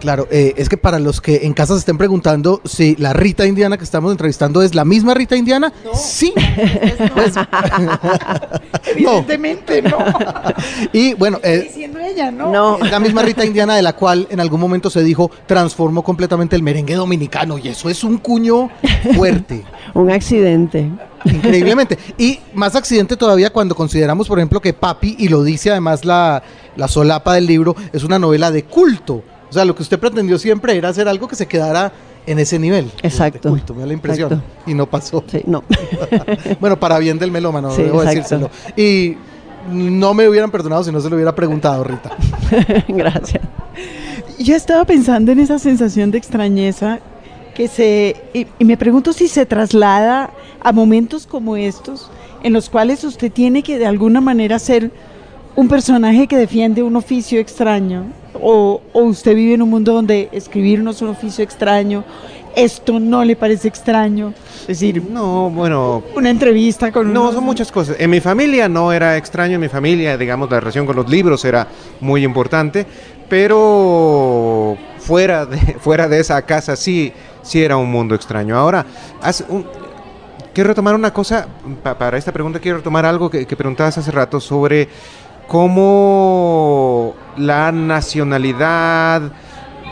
Claro, eh, es que para los que en casa se estén preguntando si la Rita Indiana que estamos entrevistando es la misma Rita Indiana, sí. Pues, Evidentemente no. y bueno, eh, diciendo ella, ¿no? No. es la misma Rita Indiana de la cual en algún momento se dijo transformó completamente el merengue dominicano y eso es un cuño fuerte. Un accidente. Increíblemente. Y más accidente todavía cuando consideramos, por ejemplo, que Papi, y lo dice además la, la solapa del libro, es una novela de culto. O sea, lo que usted pretendió siempre era hacer algo que se quedara en ese nivel. Exacto. Culto, me da la impresión. Exacto. Y no pasó. Sí, no. bueno, para bien del melómano, Sí, debo exacto. decírselo. Y no me hubieran perdonado si no se lo hubiera preguntado, Rita. Gracias. Yo estaba pensando en esa sensación de extrañeza que se y, y me pregunto si se traslada a momentos como estos en los cuales usted tiene que de alguna manera ser un personaje que defiende un oficio extraño o, o usted vive en un mundo donde escribir no es un oficio extraño, esto no le parece extraño, es decir, No, bueno, una entrevista con No, unos- son muchas cosas. En mi familia no era extraño, en mi familia, digamos, la relación con los libros era muy importante, pero fuera de, fuera de esa casa sí, sí era un mundo extraño. Ahora, haz un- quiero retomar una cosa, pa- para esta pregunta quiero retomar algo que, que preguntabas hace rato sobre cómo la nacionalidad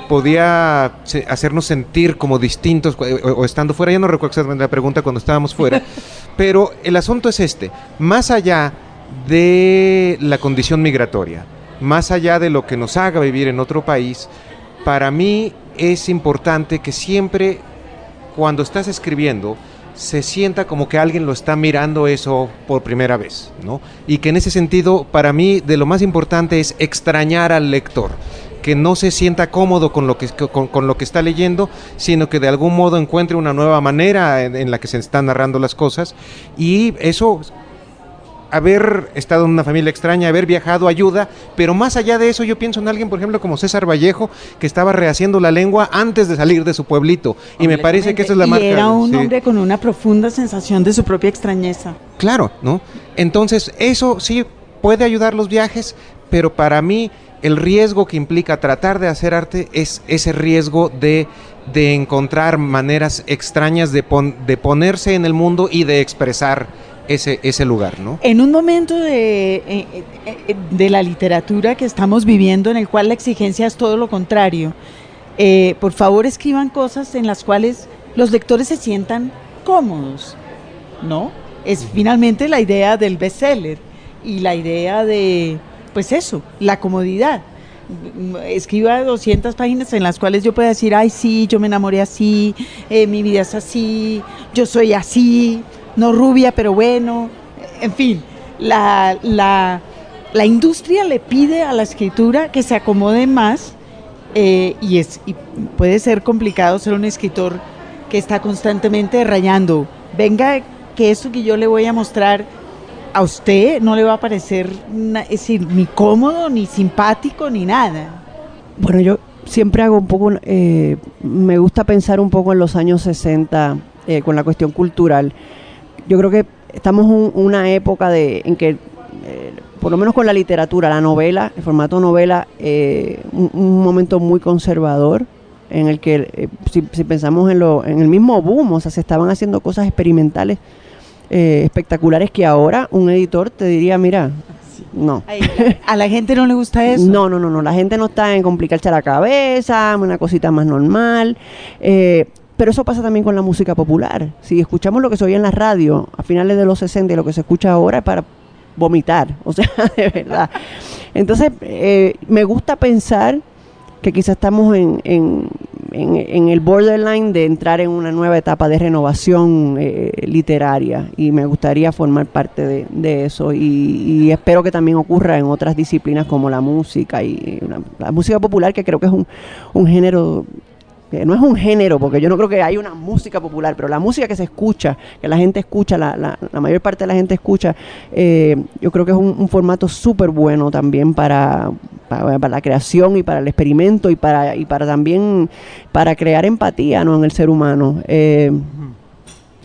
podía hacernos sentir como distintos cu- o, o estando fuera. Ya no recuerdo exactamente la pregunta cuando estábamos fuera, pero el asunto es este, más allá de la condición migratoria, más allá de lo que nos haga vivir en otro país, para mí es importante que siempre cuando estás escribiendo se sienta como que alguien lo está mirando eso por primera vez, ¿no? Y que en ese sentido, para mí, de lo más importante es extrañar al lector, que no se sienta cómodo con lo que, con, lo que está leyendo, sino que de algún modo encuentre una nueva manera en la que se están narrando las cosas. Y eso haber estado en una familia extraña, haber viajado ayuda, pero más allá de eso yo pienso en alguien, por ejemplo, como César Vallejo, que estaba rehaciendo la lengua antes de salir de su pueblito. Y me parece que esa es la y marca. era un sí. hombre con una profunda sensación de su propia extrañeza. Claro, ¿no? Entonces, eso sí puede ayudar los viajes, pero para mí el riesgo que implica tratar de hacer arte es ese riesgo de, de encontrar maneras extrañas de, pon- de ponerse en el mundo y de expresar ese, ese lugar, ¿no? En un momento de, eh, eh, eh, de la literatura que estamos viviendo en el cual la exigencia es todo lo contrario, eh, por favor escriban cosas en las cuales los lectores se sientan cómodos, ¿no? Es finalmente la idea del bestseller y la idea de, pues eso, la comodidad. Escriba 200 páginas en las cuales yo pueda decir, ay, sí, yo me enamoré así, eh, mi vida es así, yo soy así, no rubia, pero bueno, en fin, la, la, la industria le pide a la escritura que se acomode más eh, y, es, y puede ser complicado ser un escritor que está constantemente rayando. Venga, que esto que yo le voy a mostrar a usted no le va a parecer decir, ni cómodo, ni simpático, ni nada. Bueno, yo siempre hago un poco, eh, me gusta pensar un poco en los años 60 eh, con la cuestión cultural. Yo creo que estamos en una época de, en que, eh, por lo menos con la literatura, la novela, el formato novela, eh, un, un momento muy conservador en el que, eh, si, si pensamos en, lo, en el mismo boom, o sea, se estaban haciendo cosas experimentales eh, espectaculares que ahora un editor te diría, mira, no. Ay, a la gente no le gusta eso. No, no, no, no. La gente no está en complicarse la cabeza, una cosita más normal. eh, pero eso pasa también con la música popular. Si escuchamos lo que se oía en la radio a finales de los 60 y lo que se escucha ahora es para vomitar, o sea, de verdad. Entonces, eh, me gusta pensar que quizás estamos en, en, en- el borderline de entrar en una nueva etapa de renovación eh, literaria y me gustaría formar parte de, de eso y, y espero que también ocurra en otras disciplinas como la música y la, la música popular que creo que es un, un género no es un género, porque yo no creo que hay una música popular, pero la música que se escucha, que la gente escucha, la, la, la mayor parte de la gente escucha, eh, yo creo que es un, formato súper bueno también para, para, la creación y para el experimento y para, y para también para crear empatía ¿no? en el ser humano. Eh,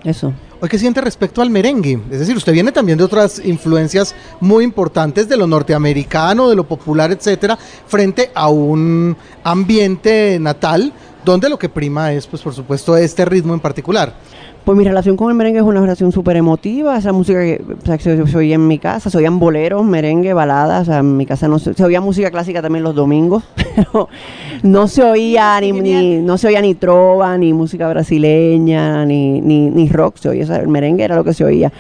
eso. ¿qué siente respecto al merengue? Es decir, usted viene también de otras influencias muy importantes de lo norteamericano, de lo popular, etcétera, frente a un ambiente natal donde lo que prima es, pues, por supuesto, este ritmo en particular. Pues mi relación con el merengue es una relación súper emotiva, esa música que, o sea, que se, se oía en mi casa, se oían boleros, merengue, baladas, o sea, en mi casa no se, se oía música clásica también los domingos, pero no se oía ni, ni- no se oía ni trova, ni música brasileña, ni, ni, ni rock, se oía, o sea, el merengue era lo que se oía.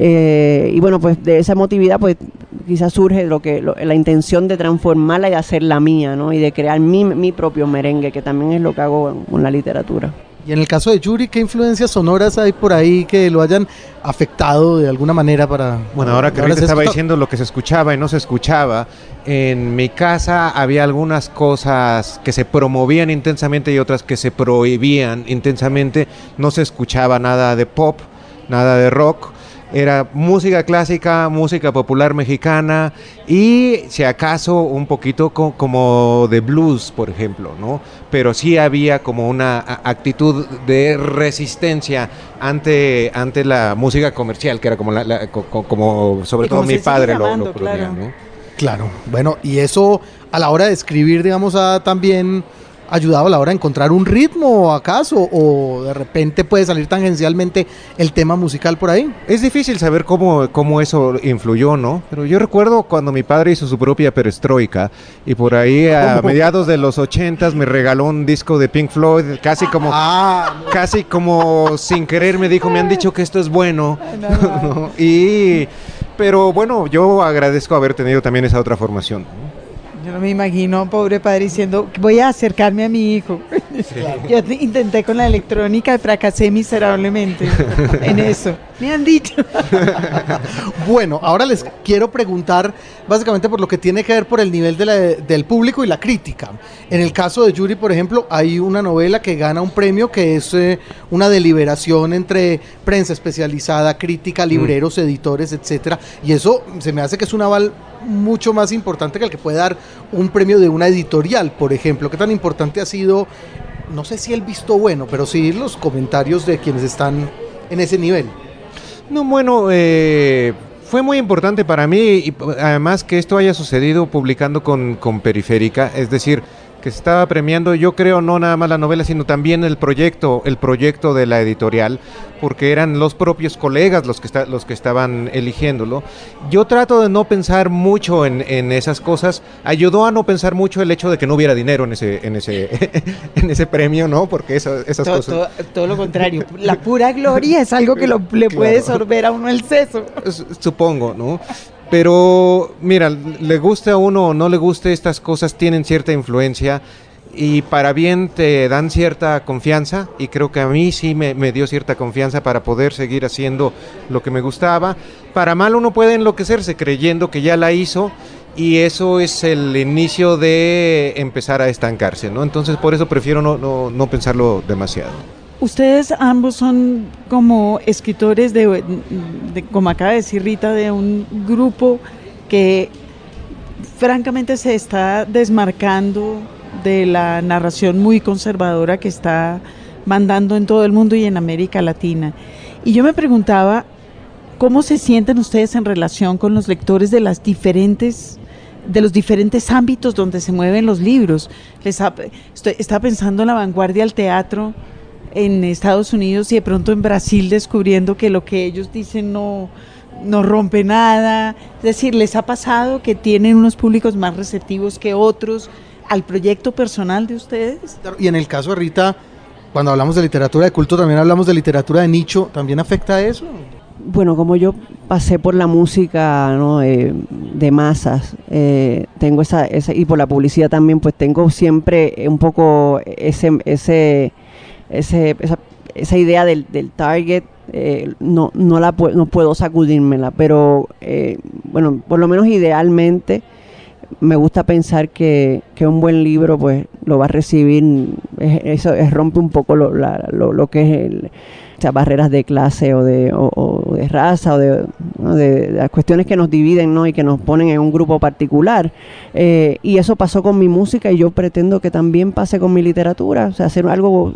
Eh, y bueno, pues de esa emotividad, pues quizás surge lo que lo- la intención de transformarla y de hacerla mía, ¿no? Y de crear mi, mi propio merengue, que también es lo que hago con la literatura. Y en el caso de Yuri, ¿qué influencias sonoras hay por ahí que lo hayan afectado de alguna manera para... Bueno, ahora que ser estaba diciendo lo que se escuchaba y no se escuchaba, en mi casa había algunas cosas que se promovían intensamente y otras que se prohibían intensamente. No se escuchaba nada de pop, nada de rock. Era música clásica, música popular mexicana y si acaso un poquito co- como de blues, por ejemplo, ¿no? Pero sí había como una a- actitud de resistencia ante, ante la música comercial, que era como, la, la- co- co- como sobre todo mi padre lo, llamando, lo ponía, claro. ¿no? Claro, bueno, y eso a la hora de escribir, digamos, ha también ayudado a la hora de encontrar un ritmo, acaso, o de repente puede salir tangencialmente el tema musical por ahí. Es difícil saber cómo, cómo eso influyó, ¿no? Pero yo recuerdo cuando mi padre hizo su propia perestroika y por ahí a mediados de los ochentas me regaló un disco de Pink Floyd, casi como... Ah, Casi como sin querer me dijo, me han dicho que esto es bueno. ¿no? Y, pero bueno, yo agradezco haber tenido también esa otra formación. Yo no me imagino, pobre padre, diciendo, voy a acercarme a mi hijo. Yo te- intenté con la electrónica y fracasé miserablemente en eso. Me han dicho. Bueno, ahora les quiero preguntar básicamente por lo que tiene que ver por el nivel de la- del público y la crítica. En el caso de Yuri, por ejemplo, hay una novela que gana un premio que es eh, una deliberación entre prensa especializada, crítica, libreros, editores, etcétera, y eso se me hace que es un aval mucho más importante que el que puede dar un premio de una editorial, por ejemplo. ¿Qué tan importante ha sido, no sé si el visto bueno, pero sí los comentarios de quienes están en ese nivel? No, bueno, eh, fue muy importante para mí y además que esto haya sucedido publicando con, con Periférica, es decir, que se estaba premiando, yo creo, no nada más la novela, sino también el proyecto, el proyecto de la editorial, porque eran los propios colegas los que, está- los que estaban eligiéndolo. Yo trato de no pensar mucho en, en esas cosas. Ayudó a no pensar mucho el hecho de que no hubiera dinero en ese, en ese, en ese premio, ¿no? Porque eso- esas Todo, cosas... todo- todo lo contrario. La pura gloria es algo que lo- le puede sorber a uno el seso. Supongo, ¿no? Pero, mira, le guste a uno o no le guste, estas cosas tienen cierta influencia y para bien te dan cierta confianza y creo que a mí sí me, dio cierta confianza para poder seguir haciendo lo que me gustaba. Para mal uno puede enloquecerse creyendo que ya la hizo y eso es el inicio de empezar a estancarse, ¿no? Entonces por eso prefiero no, no, no pensarlo demasiado. Ustedes ambos son como escritores de, como acaba de decir Rita, de un grupo que francamente se está desmarcando de la narración muy conservadora que está mandando en todo el mundo y en América Latina. Y yo me preguntaba, ¿cómo se sienten ustedes en relación con los lectores de las diferentes de los diferentes ámbitos donde se mueven los libros? Les ha- estoy, estaba pensando en la vanguardia del teatro en Estados Unidos y de pronto en Brasil descubriendo que lo que ellos dicen no, no rompe nada. Es decir, ¿les ha pasado que tienen unos públicos más receptivos que otros al proyecto personal de ustedes? Y en el caso de Rita, cuando hablamos de literatura de culto, también hablamos de literatura de nicho, ¿también afecta a eso? Bueno, como yo pasé por la música ¿no? eh, de masas, eh, tengo esa, esa, y por la publicidad también, pues tengo siempre un poco ese, ese, ese, esa, esa idea del, del target, eh, no, no, la pu- no puedo sacudírmela, pero eh, bueno, por lo menos idealmente me gusta pensar que, que un buen libro pues lo va a recibir, es- eso es, rompe un poco lo, la- lo, lo que es el, barreras de clase o de, o, de raza o de, las cuestiones que nos dividen ¿no? y que nos ponen en un grupo particular. Eh, y eso pasó con mi música y yo pretendo que también pase con mi literatura, o sea, hacer algo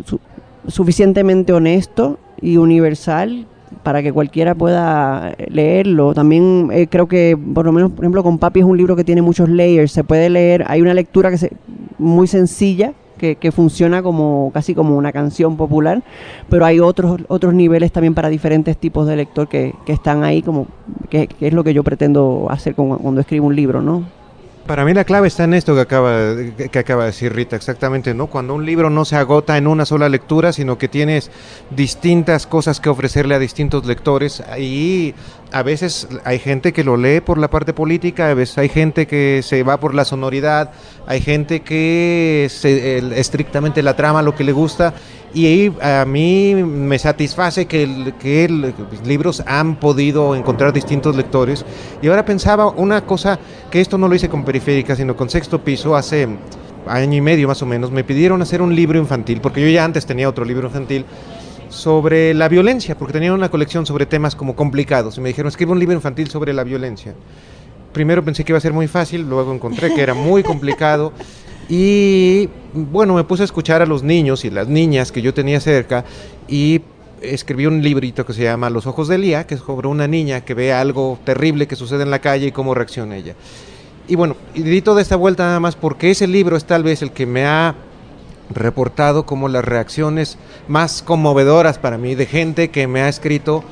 suficientemente honesto y universal para que cualquiera pueda leerlo. También eh, creo que, por lo menos, por ejemplo, con Papi es un libro que tiene muchos layers. Se puede leer, hay una lectura que se, muy sencilla, que, funciona como casi como una canción popular, pero hay otros otros niveles también para diferentes tipos de lector que, que están ahí, como que, que, es lo que yo pretendo hacer con, cuando escribo un libro, ¿no? Para mí la clave está en esto que acaba, que acaba de decir Rita, exactamente, ¿no? Cuando un libro no se agota en una sola lectura, sino que tienes distintas cosas que ofrecerle a distintos lectores. Y a veces hay gente que lo lee por la parte política, a veces hay gente que se va por la sonoridad, hay gente que se, estrictamente la trama, lo que le gusta. Y a mí me satisface que, que el, libros han podido encontrar distintos lectores. Y ahora pensaba una cosa, que esto no lo hice con Periférica, sino con Sexto Piso, hace año y medio más o menos, me pidieron hacer un libro infantil, porque yo ya antes tenía otro libro infantil, sobre la violencia, porque tenía una colección sobre temas como complicados. Y me dijeron, escribe un libro infantil sobre la violencia. Primero pensé que iba a ser muy fácil, luego encontré que era muy complicado. Y bueno, me puse a escuchar a los niños y las niñas que yo tenía cerca y escribí un librito que se llama Los ojos de Lía, que es sobre una niña que ve algo terrible que sucede en la calle y cómo reacciona ella. Y bueno, y toda esta vuelta nada más porque ese libro es tal vez el que me ha reportado como las reacciones más conmovedoras para mí de gente que me ha escrito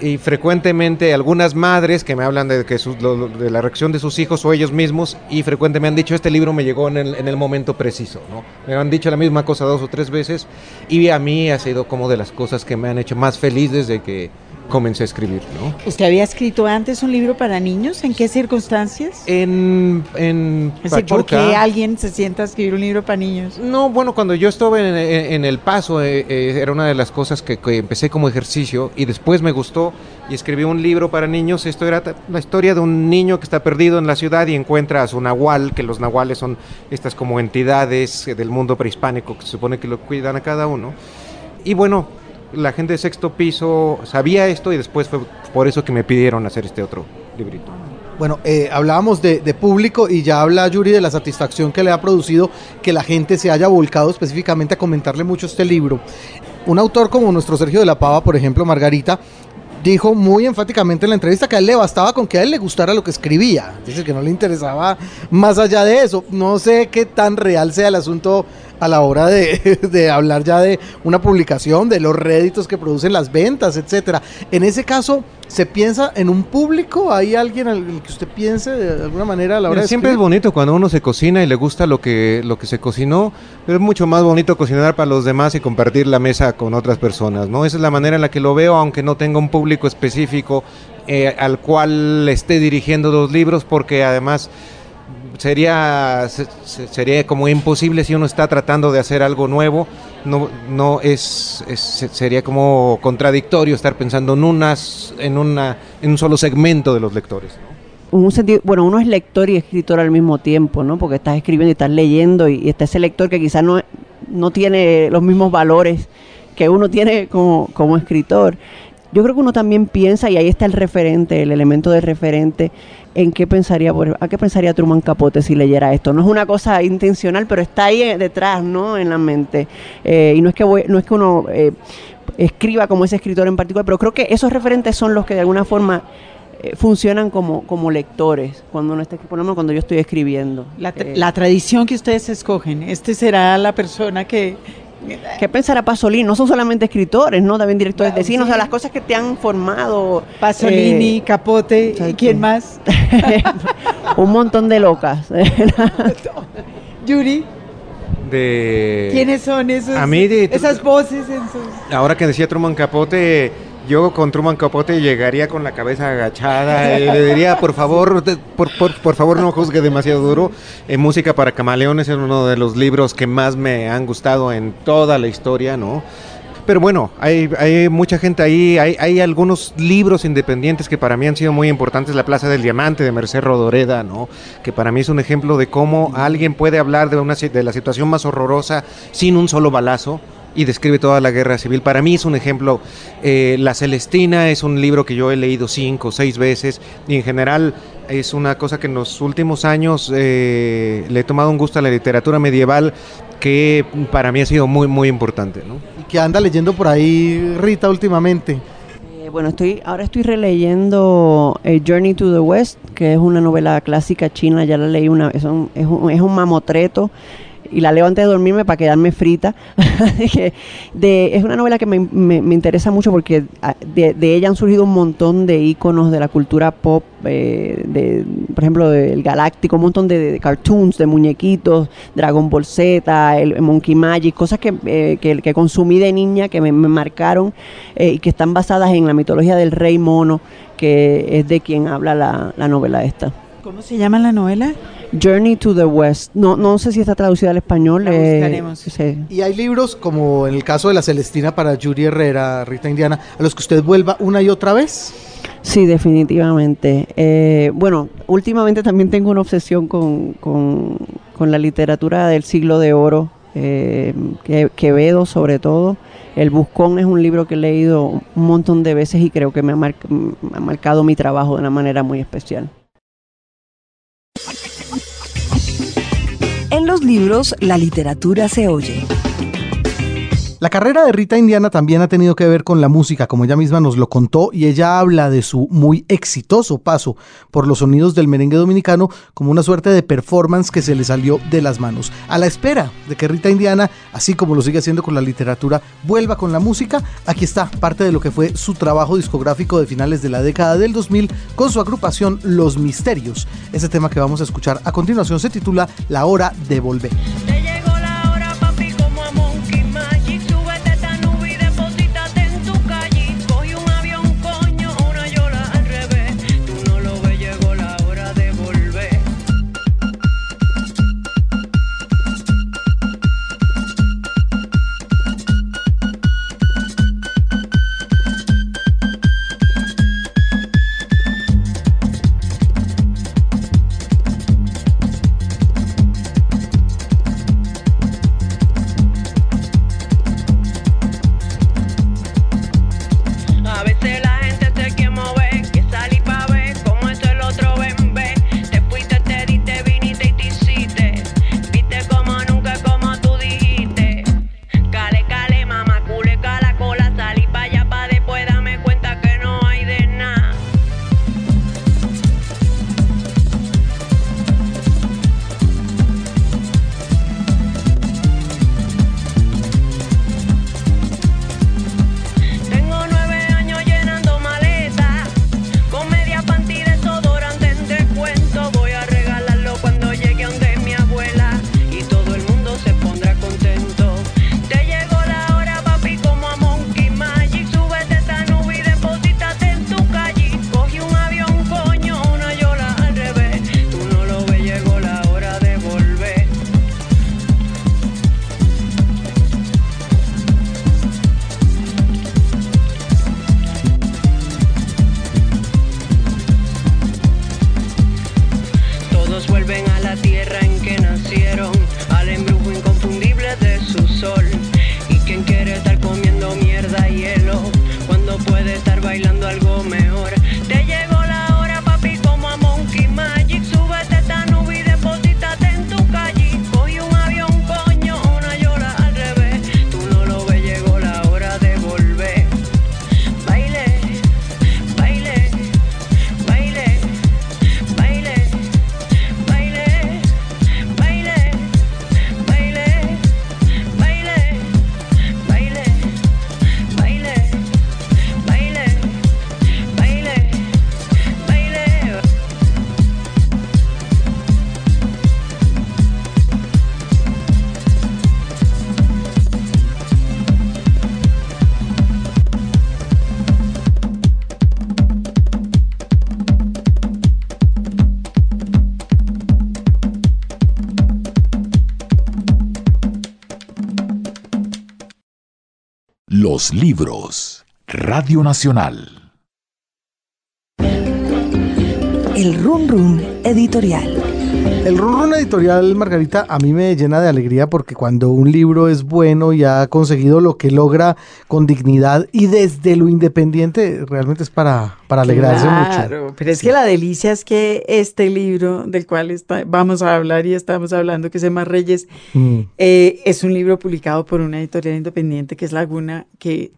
y frecuentemente algunas madres que me hablan de, que de la reacción de sus hijos o ellos mismos y frecuentemente me han dicho este libro me llegó en el, en el, momento preciso, ¿no? Me han dicho la misma cosa dos o tres veces y a mí ha sido como de las cosas que me han hecho más feliz desde que comencé a escribir, ¿no? ¿Usted había escrito antes un libro para niños? ¿En qué circunstancias? En, en es decir, ¿por qué alguien se sienta a escribir un libro para niños? No, bueno, cuando yo estuve en, en, en El Paso eh, eh, era una de las cosas que, que, empecé como ejercicio y después me gustó y escribí un libro para niños. Esto era la historia de un niño que está perdido en la ciudad y encuentra a su nahual, que los nahuales son estas como entidades del mundo prehispánico que se supone que lo cuidan a cada uno. Y bueno, la gente de sexto piso sabía esto y después fue por eso que me pidieron hacer este otro librito. Bueno, eh, hablábamos de, de, público y ya habla Yuri de la satisfacción que le ha producido que la gente se haya volcado específicamente a comentarle mucho este libro. Un autor como nuestro Sergio de la Pava, por ejemplo, Margarita, dijo muy enfáticamente en la entrevista que a él le bastaba con que a él le gustara lo que escribía, es decir, que no le interesaba más allá de eso. No sé qué tan real sea el asunto a la hora de, de, hablar ya de una publicación, de los réditos que producen las ventas, etcétera. En ese caso, ¿se piensa en un público? ¿Hay alguien al que usted piense de alguna manera a la hora Mira, de Siempre es bonito cuando uno se cocina y le gusta lo que, lo que se cocinó, pero es mucho más bonito cocinar para los demás y compartir la mesa con otras personas, ¿no? Esa es la manera en la que lo veo, aunque no tenga un público específico eh, al cual esté dirigiendo los libros, porque además sería sería como imposible si uno está tratando de hacer algo nuevo no no es, es sería como contradictorio estar pensando en unas en una en un solo segmento de los lectores ¿no? un sentido, bueno, uno es lector y escritor al mismo tiempo, ¿no? Porque estás escribiendo y estás leyendo y, y está ese lector que quizás no, no tiene los mismos valores que uno tiene como, como escritor. Yo creo que uno también piensa, y ahí está el referente, el elemento de referente, en qué pensaría, a qué pensaría Truman Capote si leyera esto. No es una cosa intencional, pero está ahí detrás, ¿no? En la mente. Eh, y no es que voy, no es que uno eh, escriba como ese escritor en particular, pero creo que esos referentes son los que de alguna forma eh, funcionan como, como lectores cuando uno está, por ejemplo, cuando yo estoy escribiendo. La, tra la tradición que ustedes escogen, este será la persona que ¿Qué pensará Pasolini? No son solamente escritores, ¿no? También directores de cine, sí. o sea, las cosas que te han formado. Pasolini, eh, Capote, ¿y quién más? Un montón de locas. Yuri. De... ¿Quiénes son esos, A mí de... esas voces en sus... Ahora que decía Truman Capote, yo con Truman Capote llegaría con la cabeza agachada y le diría, por favor, por, por, por favor no juzgue demasiado duro. Eh, Música para Camaleones es uno de los libros que más me han gustado en toda la historia, ¿no? Pero bueno, hay, hay mucha gente ahí, hay, hay, algunos libros independientes que para mí han sido muy importantes, La Plaza del Diamante de Merced Rodoreda, ¿no? que para mí es un ejemplo de cómo alguien puede hablar de, una, de la situación más horrorosa sin un solo balazo, y describe toda la guerra civil. Para mí es un ejemplo. Eh, la Celestina es un libro que yo he leído cinco o seis veces y en general es una cosa que en los últimos años eh, le he tomado un gusto a la literatura medieval que para mí ha sido muy, muy importante. ¿no? ¿Y que anda leyendo por ahí Rita últimamente? Eh, bueno, estoy ahora estoy releyendo eh, Journey to the West, que es una novela clásica china, ya la leí una vez, es un, es un, es un mamotreto y la leo antes de dormirme para quedarme frita. de, es una novela que me, me, me interesa mucho porque ah, de, ella han surgido un montón de iconos de la cultura pop, eh, de, por ejemplo, del Galáctico, un montón de, cartoons, de muñequitos, Dragon Ball Z, el, Monkey Magic, cosas que, eh, que, que, consumí de niña, que me, me marcaron eh, y que están basadas en la mitología del rey mono, que es de quien habla la, la novela esta. ¿Cómo se llama la novela? Journey to the West. No, no sé si está traducida al español. La buscaremos. Eh, sí. Y hay libros, como en el caso de La Celestina para Yuri Herrera, Rita Indiana, a los que usted vuelva una y otra vez. Sí, definitivamente. Eh, bueno, últimamente también tengo una obsesión con, con, con la literatura del siglo de oro, eh, que, Quevedo sobre todo. El Buscón es un libro que he leído un montón de veces y creo que me ha, mar me ha marcado mi trabajo de una manera muy especial. En los libros, la literatura se oye. La carrera de Rita Indiana también ha tenido que ver con la música, como ella misma nos lo contó, y ella habla de su muy exitoso paso por los sonidos del merengue dominicano como una suerte de performance que se le salió de las manos. A la espera de que Rita Indiana, así como lo sigue haciendo con la literatura, vuelva con la música, aquí está parte de lo que fue su trabajo discográfico de finales de la década del 2000 con su agrupación Los Misterios. Ese tema que vamos a escuchar a continuación se titula La Hora de Volver. Los libros. Radio Nacional. El Run Run Editorial. El Run Editorial, Margarita, a mí me llena de alegría porque cuando un libro es bueno y ha conseguido lo que logra con dignidad y desde lo independiente, realmente es para, para alegrarse claro, mucho. Pero es que la delicia es que este libro del cual está, vamos a hablar y estamos hablando, que se llama Reyes, mm. eh, es un libro publicado por una editorial independiente que es Laguna, que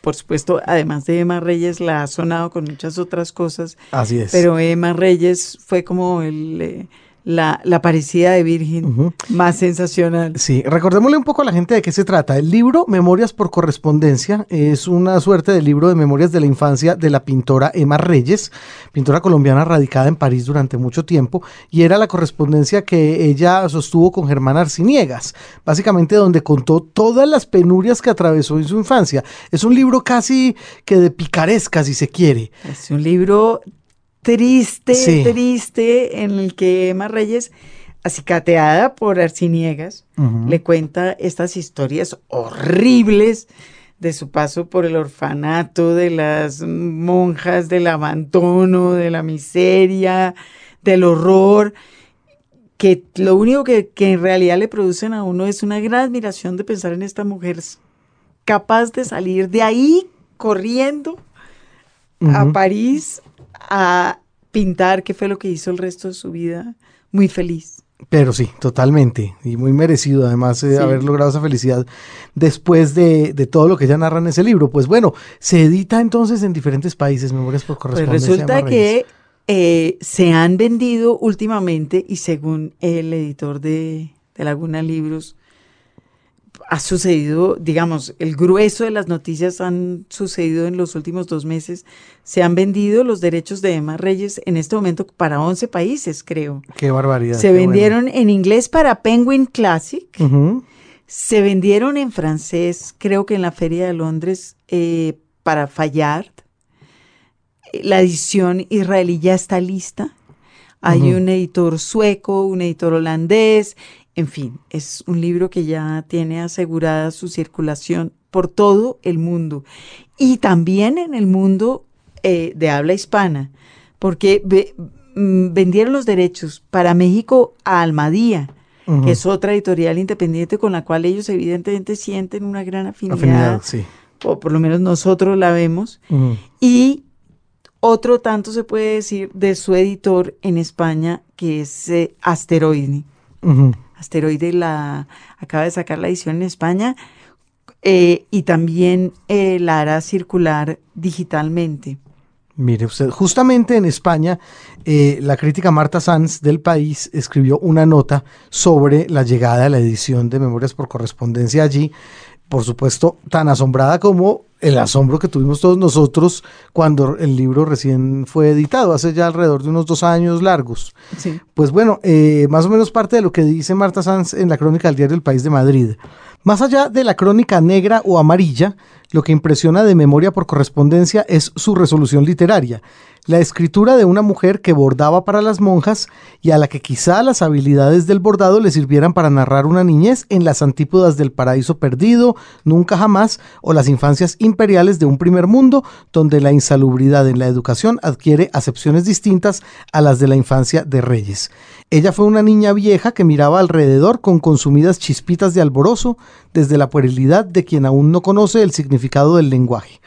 por supuesto, además de Emma Reyes, la ha sonado con muchas otras cosas, Así es. pero Emma Reyes fue como el, eh, la, la parecida de Virgen más sensacional. Sí, recordémosle un poco a la gente de qué se trata. El libro Memorias por correspondencia es una suerte de libro de memorias de la infancia de la pintora Emma Reyes, pintora colombiana radicada en París durante mucho tiempo, y era la correspondencia que ella sostuvo con Germán Arciniegas, básicamente donde contó todas las penurias que atravesó en su infancia. Es un libro casi que de picaresca, si se quiere. Es un libro triste, Sí. triste, en el que Emma Reyes, acicateada por Arciniegas, le cuenta estas historias horribles de su paso por el orfanato, de las monjas, del abandono, de la miseria, del horror, que lo único que, que en realidad le producen a uno es una gran admiración de pensar en esta mujer capaz de salir de ahí corriendo a. París a pintar, que fue lo que hizo el resto de su vida, muy feliz. Pero sí, totalmente. Y muy merecido además eh, Sí. haber logrado esa felicidad después de, de todo lo que ella narra en ese libro. Pues bueno, se edita entonces en diferentes países, Memorias por Pues correspondencia. resulta que eh, se han vendido últimamente y según el editor de, de Laguna Libros, ha sucedido, digamos, el grueso de las noticias han sucedido en los últimos dos meses. Se han vendido los derechos de Emma Reyes en este momento para 11 países, creo. Qué barbaridad. Se qué bueno. vendieron en inglés para Penguin Classic. Se vendieron en francés, creo que en la Feria de Londres, eh, para Fayard. La edición israelí ya está lista. Hay un editor sueco, un editor holandés, en fin, es un libro que ya tiene asegurada su circulación por todo el mundo y también en el mundo eh, de habla hispana, porque ve- mm, vendieron los derechos para México a Almadía, que es otra editorial independiente con la cual ellos evidentemente sienten una gran afinidad, Afinidad, sí. o por lo menos nosotros la vemos, y otro tanto se puede decir de su editor en España, que es eh, Asteroide. Asteroide la acaba de sacar la edición en España eh, y también eh, la hará circular digitalmente. Mire usted, justamente en España, eh, la crítica Marta Sanz del país escribió una nota sobre la llegada de la edición de Memorias por correspondencia allí, por supuesto, tan asombrada como el asombro que tuvimos todos nosotros cuando el libro recién fue editado, hace ya alrededor de unos dos años largos. Sí. Pues bueno, eh, más o menos parte de lo que dice Marta Sanz en la crónica del diario El País de Madrid. Más allá de la crónica negra o amarilla, lo que impresiona de memoria por correspondencia es su resolución literaria, la escritura de una mujer que bordaba para las monjas y a la que quizá las habilidades del bordado le sirvieran para narrar una niñez en las antípodas del paraíso perdido, nunca jamás, o las infancias imperiales de un primer mundo, donde la insalubridad en la educación adquiere acepciones distintas a las de la infancia de reyes. Ella fue una niña vieja que miraba alrededor con consumidas chispitas de alborozo desde la puerilidad de quien aún no conoce el significado del lenguaje.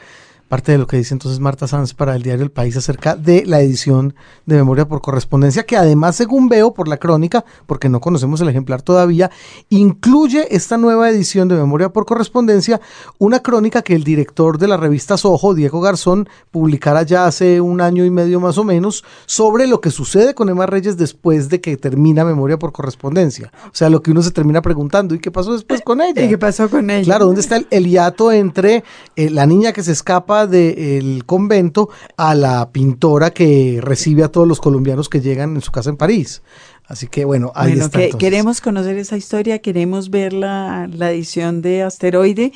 Parte de lo que dice entonces Marta Sanz para el diario El País acerca de la edición de memoria por correspondencia, que además, según veo por la crónica, porque no conocemos el ejemplar todavía, incluye esta nueva edición de memoria por correspondencia, una crónica que el director de la revista Soho, Diego Garzón, publicara ya hace un año y medio más o menos, sobre lo que sucede con Emma Reyes después de que termina memoria por correspondencia. O sea, lo que uno se termina preguntando, ¿y qué pasó después con ella? ¿Y qué pasó con ella? Claro, ¿dónde está el, el hiato entre eh, la niña que se escapa del convento a la pintora que recibe a todos los colombianos que llegan en su casa en París? Así que bueno, ahí Bueno, está. que- queremos conocer esa historia, queremos ver la, la edición de Asteroide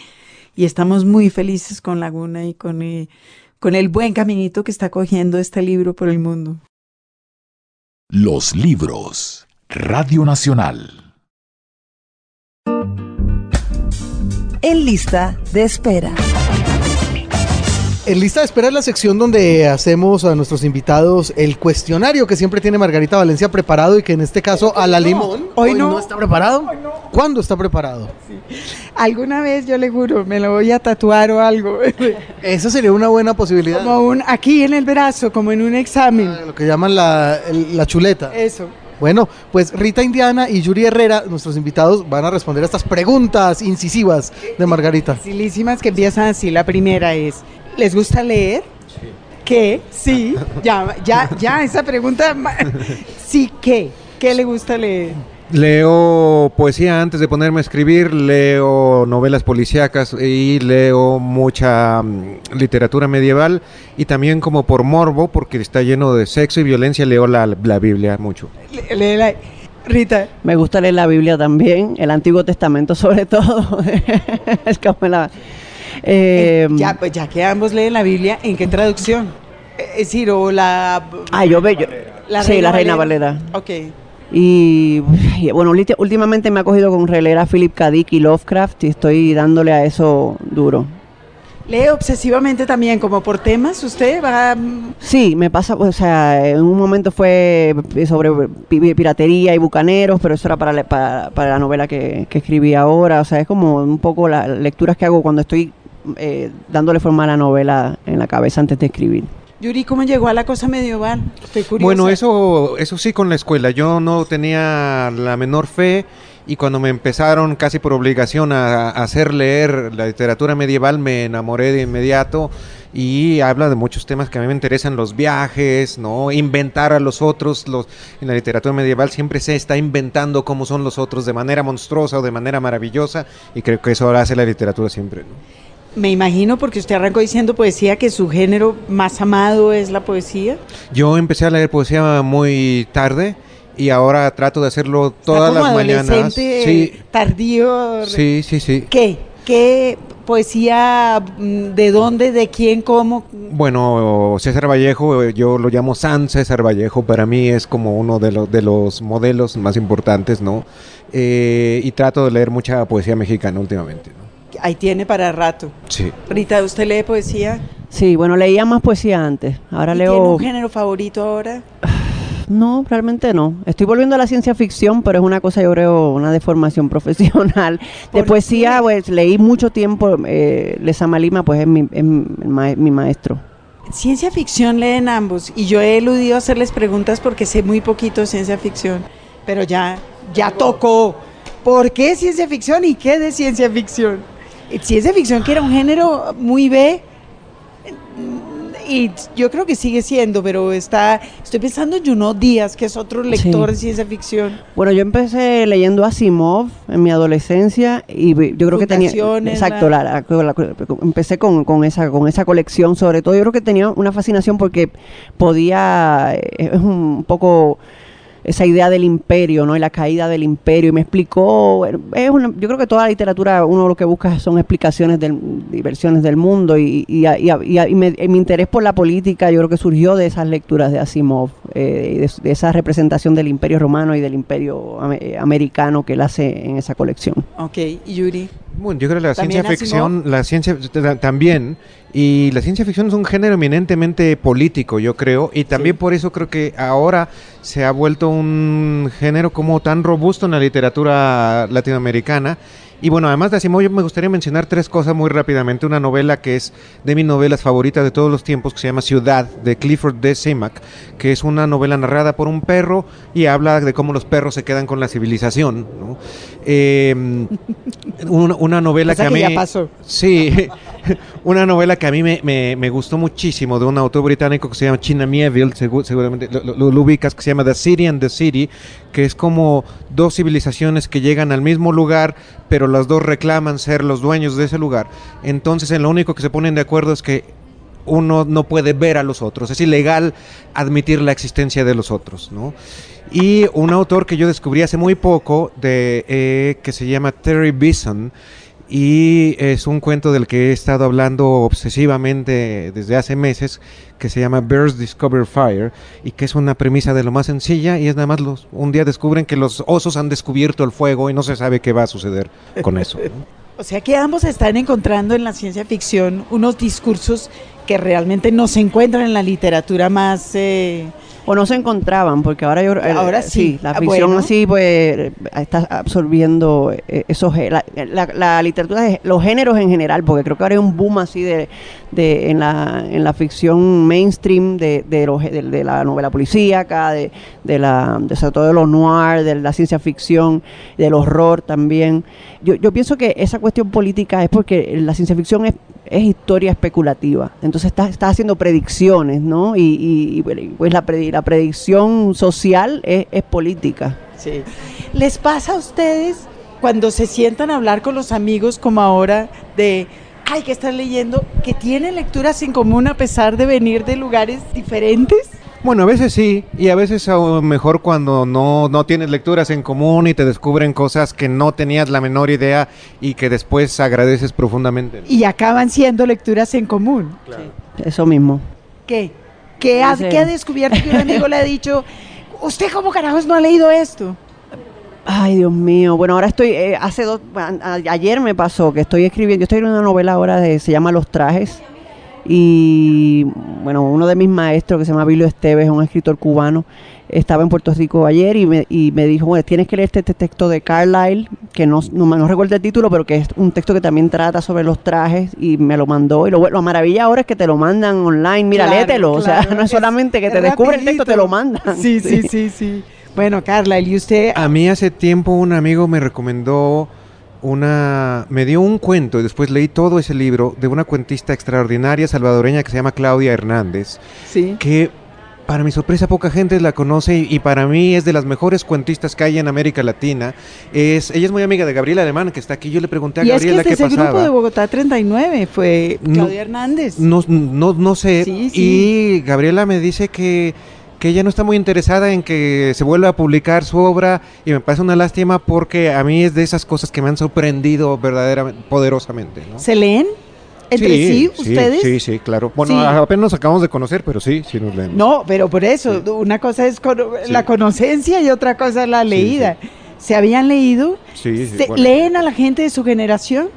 y estamos muy felices con Laguna y con, eh, con el buen caminito que está cogiendo este libro por el mundo. Los libros. Radio Nacional. En lista de espera. En lista de espera es la sección donde hacemos a nuestros invitados el cuestionario que siempre tiene Margarita Valencia preparado y que en este caso a la limón hoy no. está preparado. ¿Cuándo está preparado? Alguna vez yo le juro, me lo voy a tatuar o algo. Esa sería una buena posibilidad. como un, aquí en el brazo, como en un examen. Ah, Lo que llaman la, el- la chuleta. Eso. Bueno, pues Rita Indiana y Yuri Herrera, nuestros invitados, van a responder a estas preguntas incisivas de Margarita. Facilísimas que empiezan así. La primera es, ¿les gusta leer? ¿Qué? Sí. Ya, ya, ya, esa pregunta. Sí, ¿qué? ¿Qué le gusta leer? Leo poesía antes de ponerme a escribir, leo novelas policíacas y leo mucha mm, literatura medieval y también como por morbo, porque está lleno de sexo y violencia, leo la, la Biblia mucho. Le- la- Rita, Me gusta leer la Biblia también, el Antiguo Testamento sobre todo. es como la- eh, ya, pues ya que ambos leen la Biblia, ¿en qué traducción? Eh, Es decir, o la... Ah, yo veo. sí, la Reina Valera. Ok. Y y, bueno, últimamente me ha cogido con releer a Philip K. Dick y Lovecraft y estoy dándole a eso duro. ¿Lee obsesivamente también como por temas? ¿Usted va...? mm, Sí, me pasa, o sea, en un momento fue sobre pi- piratería y bucaneros, pero eso era para, la- para, para la novela que, que escribí ahora, o sea, es como un poco las lecturas que hago cuando estoy eh, dándole forma a la novela en la cabeza antes de escribir. Yuri, ¿cómo llegó a la cosa medieval? Estoy curiosa. Bueno, eso, eso sí con la escuela. Yo no tenía la menor fe y cuando me empezaron casi por obligación a, a hacer leer la literatura medieval me enamoré de inmediato y habla de muchos temas que a mí me interesan, los viajes, no, inventar a los otros. Los, en la literatura medieval siempre se está inventando cómo son los otros de manera monstruosa o de manera maravillosa y creo que eso hace la literatura siempre. ¿no? Me imagino, porque usted arrancó diciendo poesía, que su género más amado es la poesía. Yo empecé a leer poesía muy tarde y ahora trato de hacerlo todas Está como las mañanas. Sí, tardío. sí, sí, sí. ¿Qué? ¿Qué poesía? mm, ¿De dónde? ¿De quién? ¿Cómo? Bueno, César Vallejo, eh, yo lo llamo San César Vallejo, para mí es como uno de, los de los modelos más importantes, ¿no? Eh, y trato de leer mucha poesía mexicana últimamente, ¿no? Ahí tiene para rato. Sí. Rita, ¿usted lee poesía? Sí, bueno, leía más poesía antes, ahora ¿Y ¿Tiene leo... un género favorito ahora? No, realmente no. Estoy volviendo a la ciencia ficción, pero es una cosa, yo creo, una deformación profesional. De ¿Por poesía, qué? pues leí mucho tiempo, eh, Lezama Lima, pues es mi, es mi maestro. Ciencia ficción leen ambos y yo he eludido hacerles preguntas porque sé muy poquito de ciencia ficción, pero ya, ya tocó. ¿Por qué ciencia ficción y qué de ciencia ficción? Ciencia ficción que era un género muy B y yo creo que sigue siendo, pero está, estoy pensando en Juno Díaz, que es otro lector Sí. de ciencia ficción. Bueno, yo empecé leyendo Asimov en mi adolescencia y yo creo que tenía exacto, la- la- la- empecé con, con esa con esa colección, sobre todo yo creo que tenía una fascinación porque podía eh, es un poco esa idea del imperio, ¿no? Y la caída del imperio. Y me explicó, es una- yo creo que toda la literatura uno lo que busca son explicaciones del, y versiones del mundo y, y, y- me- mi interés por la política yo creo que surgió de esas lecturas de Asimov, eh, de, de esa representación del imperio romano y del imperio eh, americano que él hace en esa colección. Ok, Yuri. Bueno, yo creo que la ¿También ciencia ficción, la ciencia ta- también, y la ciencia ficción es un género eminentemente político, yo creo, y también por eso creo que ahora se ha vuelto un género como tan robusto en la literatura latinoamericana. Y bueno, además de Asimov, yo me gustaría mencionar tres cosas muy rápidamente. Una novela que es de mis novelas favoritas de todos los tiempos, que se llama Ciudad, de Clifford D. Simak, que es una novela narrada por un perro y habla de cómo los perros se quedan con la civilización. ¿no? Eh, una, una novela que a mí... ya pasó. Sí, una novela que a mí me, me- me gustó muchísimo de un autor británico que se llama China Mieville, segu- seguramente lo, lo- lo ubicas, que se llama The City and the City, que es como dos civilizaciones que llegan al mismo lugar, pero las dos reclaman ser los dueños de ese lugar. Entonces, en lo único que se ponen de acuerdo es que uno no puede ver a los otros, es ilegal admitir la existencia de los otros, ¿no? Y un autor que yo descubrí hace muy poco, de, eh, que se llama Terry Bison, y es un cuento del que he estado hablando obsesivamente desde hace meses, que se llama Bears Discover Fire, y que es una premisa de lo más sencilla, y es nada más los, un día descubren que los osos han descubierto el fuego y no se sabe qué va a suceder con eso. O sea que ambos están encontrando en la ciencia ficción unos discursos que realmente no se encuentran en la literatura más... eh, O no se encontraban, porque ahora yo eh, Ahora sí. la Ah, ficción bueno. así pues eh, está absorbiendo eh, esos la, la- la literatura los géneros en general, porque creo que ahora hay un boom así de, de en la en la ficción mainstream de de, los de, de la novela policíaca, de, de la de sobre todo de los noir, de la ciencia ficción, del horror también. Yo, yo pienso que esa cuestión política es porque la ciencia ficción es, es historia especulativa. Entonces estás está haciendo predicciones, ¿no? Y, y- y, pues la, predi- la predicción social es, es política. Sí. ¿Les pasa a ustedes cuando se sientan a hablar con los amigos como ahora de, ay, que están leyendo, que tienen lecturas en común a pesar de venir de lugares diferentes? Bueno, a veces sí, y a veces a lo mejor cuando no, no tienes lecturas en común y te descubren cosas que no tenías la menor idea y que después agradeces profundamente. Y acaban siendo lecturas en común. Eso mismo. ¿Qué? ¿Qué ha, Dice- qué ha descubierto que un amigo le ha dicho, usted como carajos no ha leído esto? Ay, Dios mío. Bueno, ahora estoy, eh, hace dos, a- a- ayer me pasó que estoy escribiendo, yo estoy escribiendo una novela ahora de, se llama Los Trajes. Y bueno, uno de mis maestros que se llama Bilio Esteves, es un escritor cubano, estaba en Puerto Rico ayer y me, y me dijo, bueno, tienes que leer este, este texto de Carlyle, que no, no, me- no recuerdo el título, pero que es un texto que también trata sobre los trajes y me lo mandó. Y lo, lo maravilla ahora es que te lo mandan online, mira, Claro, léetelo. o sea, no es es- solamente que te descubre el texto, te rapidito. lo mandan. Sí, sí, sí, sí. Bueno, Carla, ¿y usted? A mí hace tiempo un amigo me recomendó una... me dio un cuento y después leí todo ese libro de una cuentista extraordinaria salvadoreña que se llama Claudia Hernández, Sí. que para mi sorpresa poca gente la conoce y, para mí es de las mejores cuentistas que hay en América Latina. Es, ella es muy amiga de Gabriela Alemán, que está aquí. Yo le pregunté a Y es que Gabriela es de qué ese pasaba. grupo de Bogotá 39 fue No- Claudia Hernández. No, no, no sé. Sí, sí. Y Gabriela me dice que, que ella no está muy interesada en que se vuelva a publicar su obra y me parece una lástima porque a mí es de esas cosas que me han sorprendido verdaderamente, poderosamente. ¿no? ¿Se leen entre sí, ustedes? Sí, sí, claro. Bueno, Sí. apenas nos acabamos de conocer, pero sí, sí nos leemos. No, pero por eso, una cosa es Sí. la conocencia y otra cosa es la Sí, leída. ¿Se habían leído? Sí, sí, ¿Se- bueno. ¿Leen a la gente de su generación?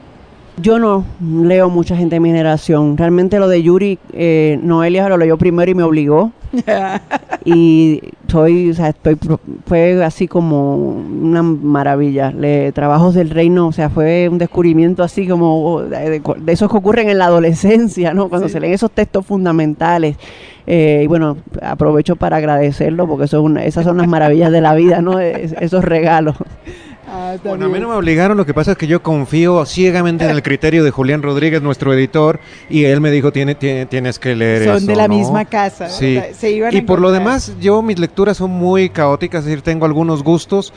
Yo no leo mucha gente de mi generación. Realmente lo de Yuri, eh, Noelia lo leyó primero y me obligó. y soy, o sea, estoy, fue así como una maravilla. Le, Trabajos del Reino, o sea, fue un descubrimiento así como oh, de, de- de esos que ocurren en la adolescencia, ¿no? Cuando Sí. se leen esos textos fundamentales. Eh, y bueno, aprovecho para agradecerlo porque eso es una- esas son las maravillas de la vida, ¿no? Es- esos regalos. Ah, Bueno, a mí no me obligaron, lo que pasa es que yo confío ciegamente en el criterio de Julián Rodríguez, nuestro editor, y él me dijo, "Tiene- tiene- tienes que leer Son eso, de la ¿no?". misma casa. Sí. Y por lo demás, yo mis lecturas son muy caóticas, es decir, tengo algunos gustos,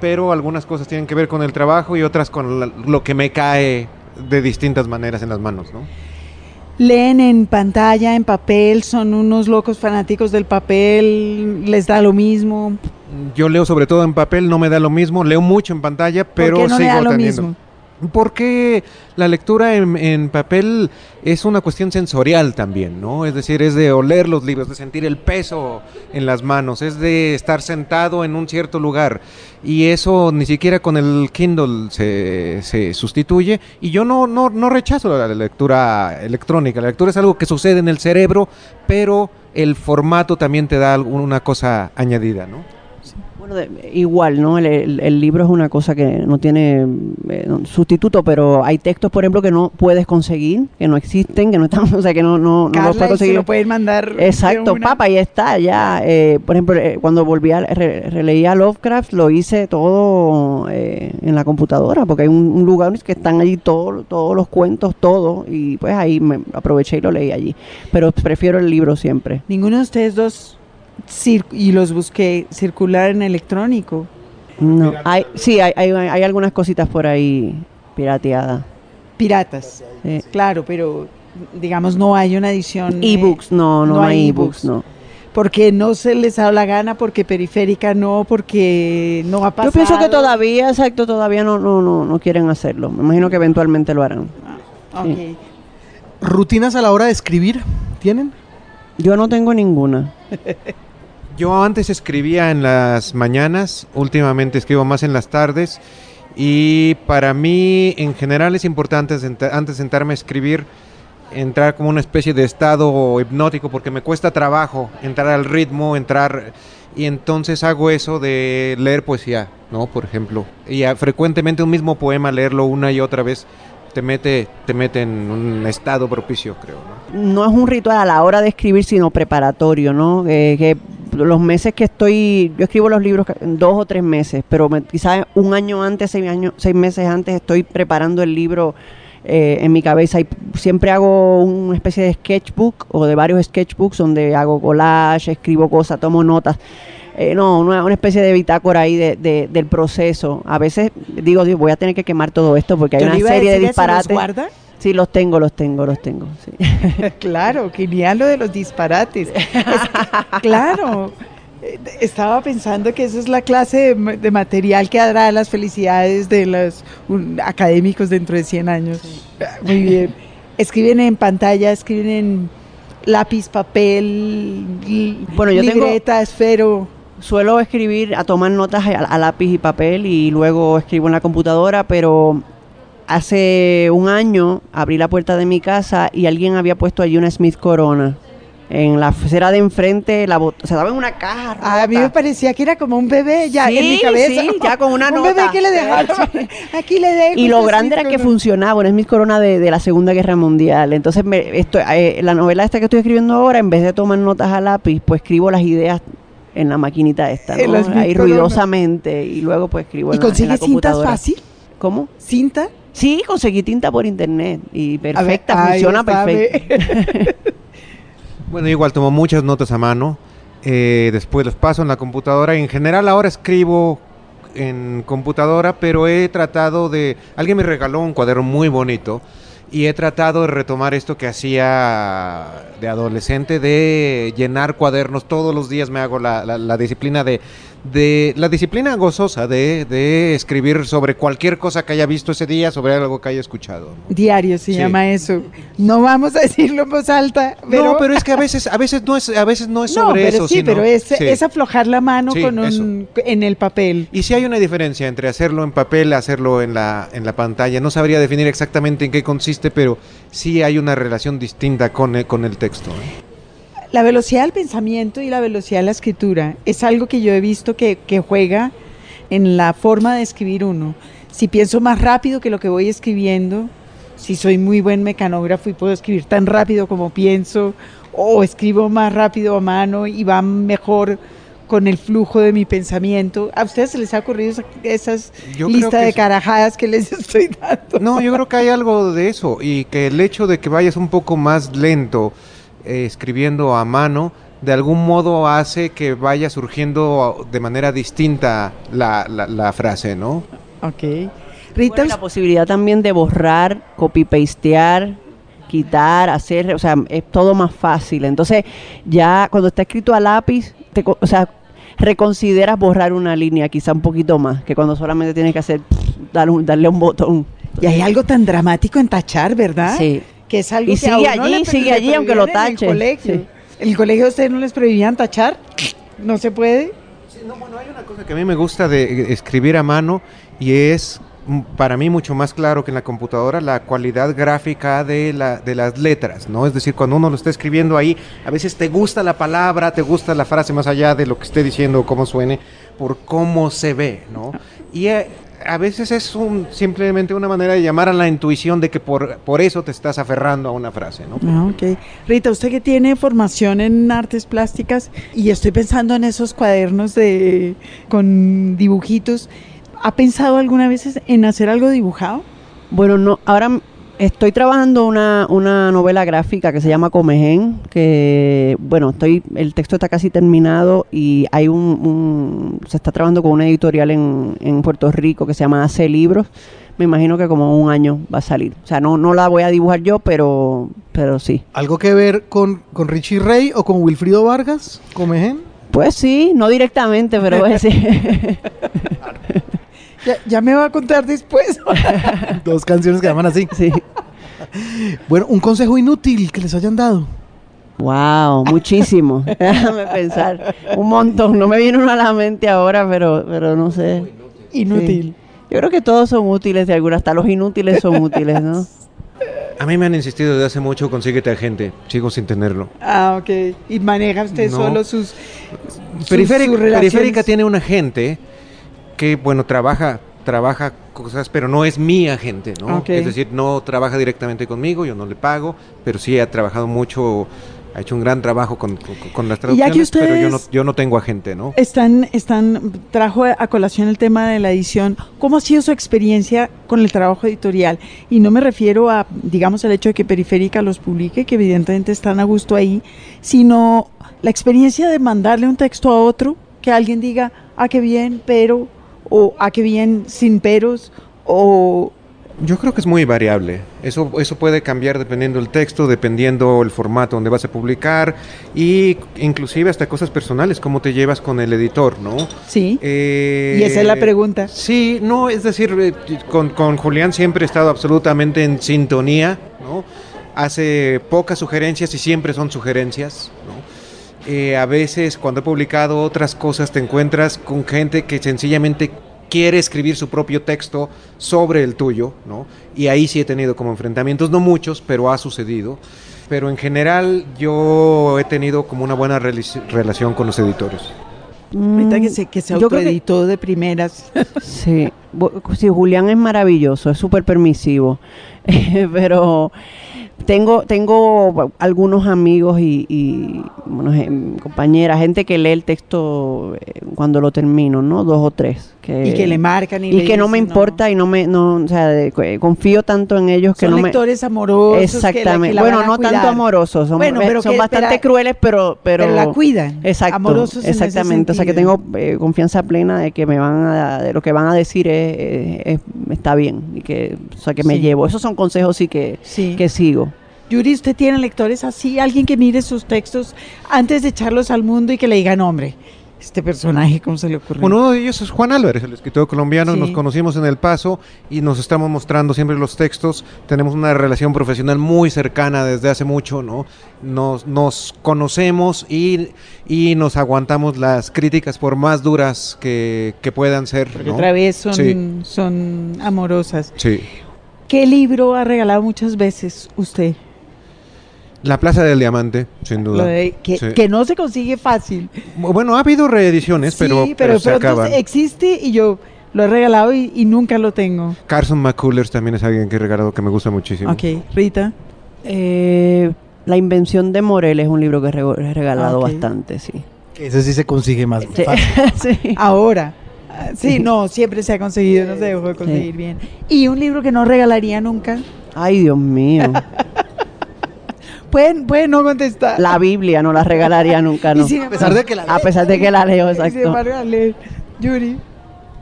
pero algunas cosas tienen que ver con el trabajo y otras con la- lo que me cae de distintas maneras en las manos, ¿no? Leen en pantalla, en papel, son unos locos fanáticos del papel, les da lo mismo. Yo leo sobre todo en papel, no me da lo mismo, leo mucho en pantalla, pero ¿Por qué no le sigo da lo teniendo. mismo? Porque la lectura en, en papel es una cuestión sensorial también, ¿no? Es decir, es de oler los libros, de sentir el peso en las manos, es de estar sentado en un cierto lugar. Y eso ni siquiera con el Kindle se, se sustituye. Y yo no, no, no rechazo la lectura electrónica. La lectura es algo que sucede en el cerebro, pero el formato también te da alguna cosa añadida, ¿no? Bueno, de- igual, ¿no? El, el- el libro es una cosa que no tiene eh, sustituto, pero hay textos, por ejemplo, que no puedes conseguir, que no existen, que no están, o sea, que no, no, no los puedes se conseguir. lo pueden mandar. Exacto, una- papa, ya está, ya. eh, por ejemplo, eh, cuando volví a re- releía Lovecraft, lo hice todo eh, en la computadora, porque hay un, un lugar que están allí todos todos los cuentos, todo, y pues ahí me aproveché y lo leí allí. Pero prefiero el libro siempre. Ninguno de ustedes dos, y los busqué, circular en electrónico. No, hay, sí, hay, hay, hay algunas cositas por ahí pirateadas. Piratas, sí. claro, pero digamos no hay una edición. eh, Ebooks, no, no, no no hay ebooks. ebooks, no. Porque no se les da la gana, porque periférica no, porque no ha pasado. Yo pienso que todavía, exacto, todavía no, no, no, no quieren hacerlo. Me imagino que eventualmente lo harán. Ok. ¿Rutinas a la hora de escribir? ¿Tienen? Yo no tengo ninguna. Yo antes escribía en las mañanas, últimamente escribo más en las tardes y para mí en general es importante antes de sentarme a escribir entrar como una especie de estado hipnótico porque me cuesta trabajo entrar al ritmo, entrar y entonces hago eso de leer poesía, ¿no? Por ejemplo, y frecuentemente un mismo poema leerlo una y otra vez te mete te mete en un estado propicio, creo, ¿no? no es un ritual a la hora de escribir, sino preparatorio, ¿no? Eh, que los meses que estoy, yo escribo los libros dos o tres meses, pero quizás un año antes, seis, años, seis meses antes, estoy preparando el libro eh, en mi cabeza y siempre hago una especie de sketchbook o de varios sketchbooks donde hago collage, escribo cosas, tomo notas. Eh, no, una, una especie de bitácora ahí de, de- del proceso. A veces digo, Dios, voy a tener que quemar todo esto porque hay una serie de eso, ¿los disparates. guarda? Sí, los tengo, los tengo, los tengo. Sí. claro, genial lo de los disparates. Es claro, eh, estaba pensando que esa es la clase de, ma- de material que hará las felicidades de los un- académicos dentro de 100 años. Ah, Muy bien. Escriben en pantalla, escriben en lápiz, papel, li- Bueno, yo tengo- libreta, esfero. Suelo escribir, a tomar notas a, a lápiz y papel y luego escribo en la computadora, pero hace un año abrí la puerta de mi casa y alguien había puesto allí una Smith Corona. En la acera de enfrente, la bot- se daba en una caja. A mí me parecía que era como un bebé ya en mi cabeza. sí, ya con una un nota. bebé que le dejaron. Aquí le dejo. Y lo grande era que funcionaba, una Smith Corona de, de la Segunda Guerra Mundial. Entonces, me, esto, eh, la novela esta que estoy escribiendo ahora, en vez de tomar notas a lápiz, pues escribo las ideas en la maquinita esta, ¿no? ahí ruidosamente, y luego pues escribo ¿Y consigues cintas computadora. fácil? ¿Cómo? ¿Cinta? Sí, conseguí tinta por internet y ver, perfecta, funciona ve. Bueno, igual tomo muchas notas a mano, eh, después las paso en la computadora. En general ahora escribo en computadora, pero he tratado de... Alguien me regaló un cuaderno muy bonito y he tratado de retomar esto que hacía de adolescente, de llenar cuadernos. Todos los días me hago la, la- la disciplina de, de... La disciplina gozosa de, de escribir sobre cualquier cosa que haya visto ese día, sobre algo que haya escuchado. ¿no? Diario se Sí. llama eso. No vamos a decirlo en voz alta. Pero, no, pero es que a veces, a veces no es, a veces no es No, sobre pero eso. sí, sino- pero es, sí. es aflojar la mano Sí, con un, en el papel. Y si hay una diferencia entre hacerlo en papel, hacerlo en la, en la pantalla. No sabría definir exactamente en qué consiste, pero sí hay una relación distinta con el, con el texto. ¿eh? La velocidad del pensamiento y la velocidad de la escritura es algo que yo he visto que, que juega en la forma de escribir uno. Si pienso más rápido que lo que voy escribiendo, si soy muy buen mecanógrafo y puedo escribir tan rápido como pienso, o escribo más rápido a mano y va mejor con el flujo de mi pensamiento. ¿A ustedes se les ha ocurrido esa, esas lista de carajadas que les estoy dando? No, yo creo que hay algo de eso y que el hecho de que vayas un poco más lento eh, escribiendo a mano, de algún modo hace que vaya surgiendo de manera distinta la, la- la frase, ¿no? Ok. Rita, Bueno, la posibilidad también de borrar, copy-pastear, quitar, hacer, o sea, es todo más fácil. Entonces, ya cuando está escrito a lápiz, te o sea, reconsideras borrar una línea quizá un poquito más, que cuando solamente tienes que hacer, dar un- darle un botón. y hay algo tan dramático en tachar, ¿verdad? Sí. Que es algo Y que a sigue uno allí, le- sigue le allí, aunque lo en tache. El colegio. Sí. ¿En el colegio a ustedes no les prohibían tachar? No se puede. no, bueno, hay una cosa que a mí me gusta de eh, escribir a mano y es mm, para mí mucho más claro que en la computadora la cualidad gráfica de, la, de las letras, ¿no? Es decir, cuando uno lo está escribiendo ahí, a veces te gusta la palabra, te gusta la frase más allá de lo que esté diciendo o cómo suene, por cómo se ve, ¿no? Y eh, a veces es un, simplemente una manera de llamar a la intuición de que por, por eso te estás aferrando a una frase, ¿no? Ah, ok. Rita, usted que tiene formación en artes plásticas y estoy pensando en esos cuadernos de con dibujitos, ¿ha pensado alguna vez en hacer algo dibujado? Bueno, no, ahora estoy trabajando una, una novela gráfica que se llama Comején, que, bueno, estoy, el texto está casi terminado y hay un, un- se está trabajando con una editorial en, en Puerto Rico que se llama Hace Libros. Me imagino que como un año va a salir. O sea, no, no la voy a dibujar yo, pero, pero sí. ¿Algo que ver con, con Richie Rey o con Wilfrido Vargas? ¿Comején? Pues sí, no directamente, pero pues sí. Ya, ya me va a contar después. Dos canciones que llaman así. sí. Bueno, un consejo inútil que les hayan dado. Wow, muchísimo. Déjame pensar. Un montón. No me viene uno a la mente ahora, pero, pero no sé. Inútil. Yo creo que todos son útiles de alguna, hasta los inútiles son útiles, ¿no? A mí me han insistido desde hace mucho, consíguete a gente. Sigo sin tenerlo. Ah, ok. ¿Y maneja usted No. solo sus, sus- Periférica, sus relaciones? Periférica tiene un agente que, bueno, trabaja, trabaja cosas, pero no es mi agente, ¿no? Es decir, no trabaja directamente conmigo, yo no le pago, pero sí ha trabajado mucho, ha hecho un gran trabajo con, con- con las traducciones, pero yo no, yo no tengo agente, ¿no? Están, están, trajo a colación el tema de la edición. ¿Cómo ha sido su experiencia con el trabajo editorial? Y no me refiero a, digamos, el hecho de que Periférica los publique, que evidentemente están a gusto ahí, sino la experiencia de mandarle un texto a otro, que alguien diga, ah, qué bien, pero, o ah, qué bien, sin peros, o Yo creo que es muy variable. Eso, eso puede cambiar dependiendo del texto, dependiendo el formato donde vas a publicar y inclusive hasta cosas personales, cómo te llevas con el editor, ¿no? sí. Eh, Y esa es la pregunta. Sí, no, es decir, eh, con, con Julián siempre he estado absolutamente en sintonía, ¿no? Hace pocas sugerencias y siempre son sugerencias. Eh, a veces cuando he publicado otras cosas te encuentras con gente que sencillamente quiere escribir su propio texto sobre el tuyo, ¿no? Y ahí sí he tenido como enfrentamientos, no muchos, pero ha sucedido. Pero en general yo he tenido como una buena relici- relación con los editores. Ahorita que Mm, se, que se creo que- autoeditó de primeras. Sí, sí, Julián es maravilloso, es súper permisivo, pero tengo, tengo algunos amigos y, y, bueno, gen- compañeras, gente que lee el texto eh, cuando lo termino, ¿no? Dos o tres. Que, y que le marcan y, y le que no me importa y no me, no, o sea, de- confío tanto en ellos que Son no me... lectores amorosos. que la- que Exactamente. la bueno, no tanto amorosos, son, Bueno, pero son que- bastante crueles, pero, pero... Pero, la cuidan. Exacto, Amorosos exactamente. O sea que tengo eh, confianza plena de que me van a, de lo que van a decir es, es- es- está bien y que, o sea que me llevo. Esos son consejos sí que, Sí. que sigo. Yuri, ¿usted tiene lectores así? Alguien que mire sus textos antes de echarlos al mundo y que le digan, hombre, este personaje, ¿cómo se le ocurrió? Bueno, uno de ellos es Juan Álvarez, el escritor colombiano. Sí. Nos conocimos en El Paso y nos estamos mostrando siempre los textos. Tenemos una relación profesional muy cercana desde hace mucho, ¿no? Nos, nos conocemos y, y nos aguantamos las críticas por más duras que, que puedan ser. Porque ¿no? otra vez son, Sí. son amorosas. Sí. ¿Qué libro ha regalado muchas veces usted? La Plaza del Diamante, sin duda. De- que, Sí. que no se consigue fácil. Bueno, ha habido reediciones, pero, sí, pero, pero, se de pronto acaban. existe y yo lo he regalado y, y nunca lo tengo. Carson McCullers también es alguien que he regalado que me gusta muchísimo. Ok, Rita. Eh, La invención de Morel es un libro que he regalado Ok. bastante, sí. Que ese sí se consigue más Sí. fácil. Sí. Ahora. Ah, Sí, no, siempre se ha conseguido, no se dejó de conseguir bien. ¿Y un libro que no regalaría nunca? Ay, Dios mío. Pueden, pueden no contestar. La Biblia no la regalaría nunca, Y ¿no? sin A pesar de que la A pesar de que la leo, y sin exacto. embargo, la lee. Yuri.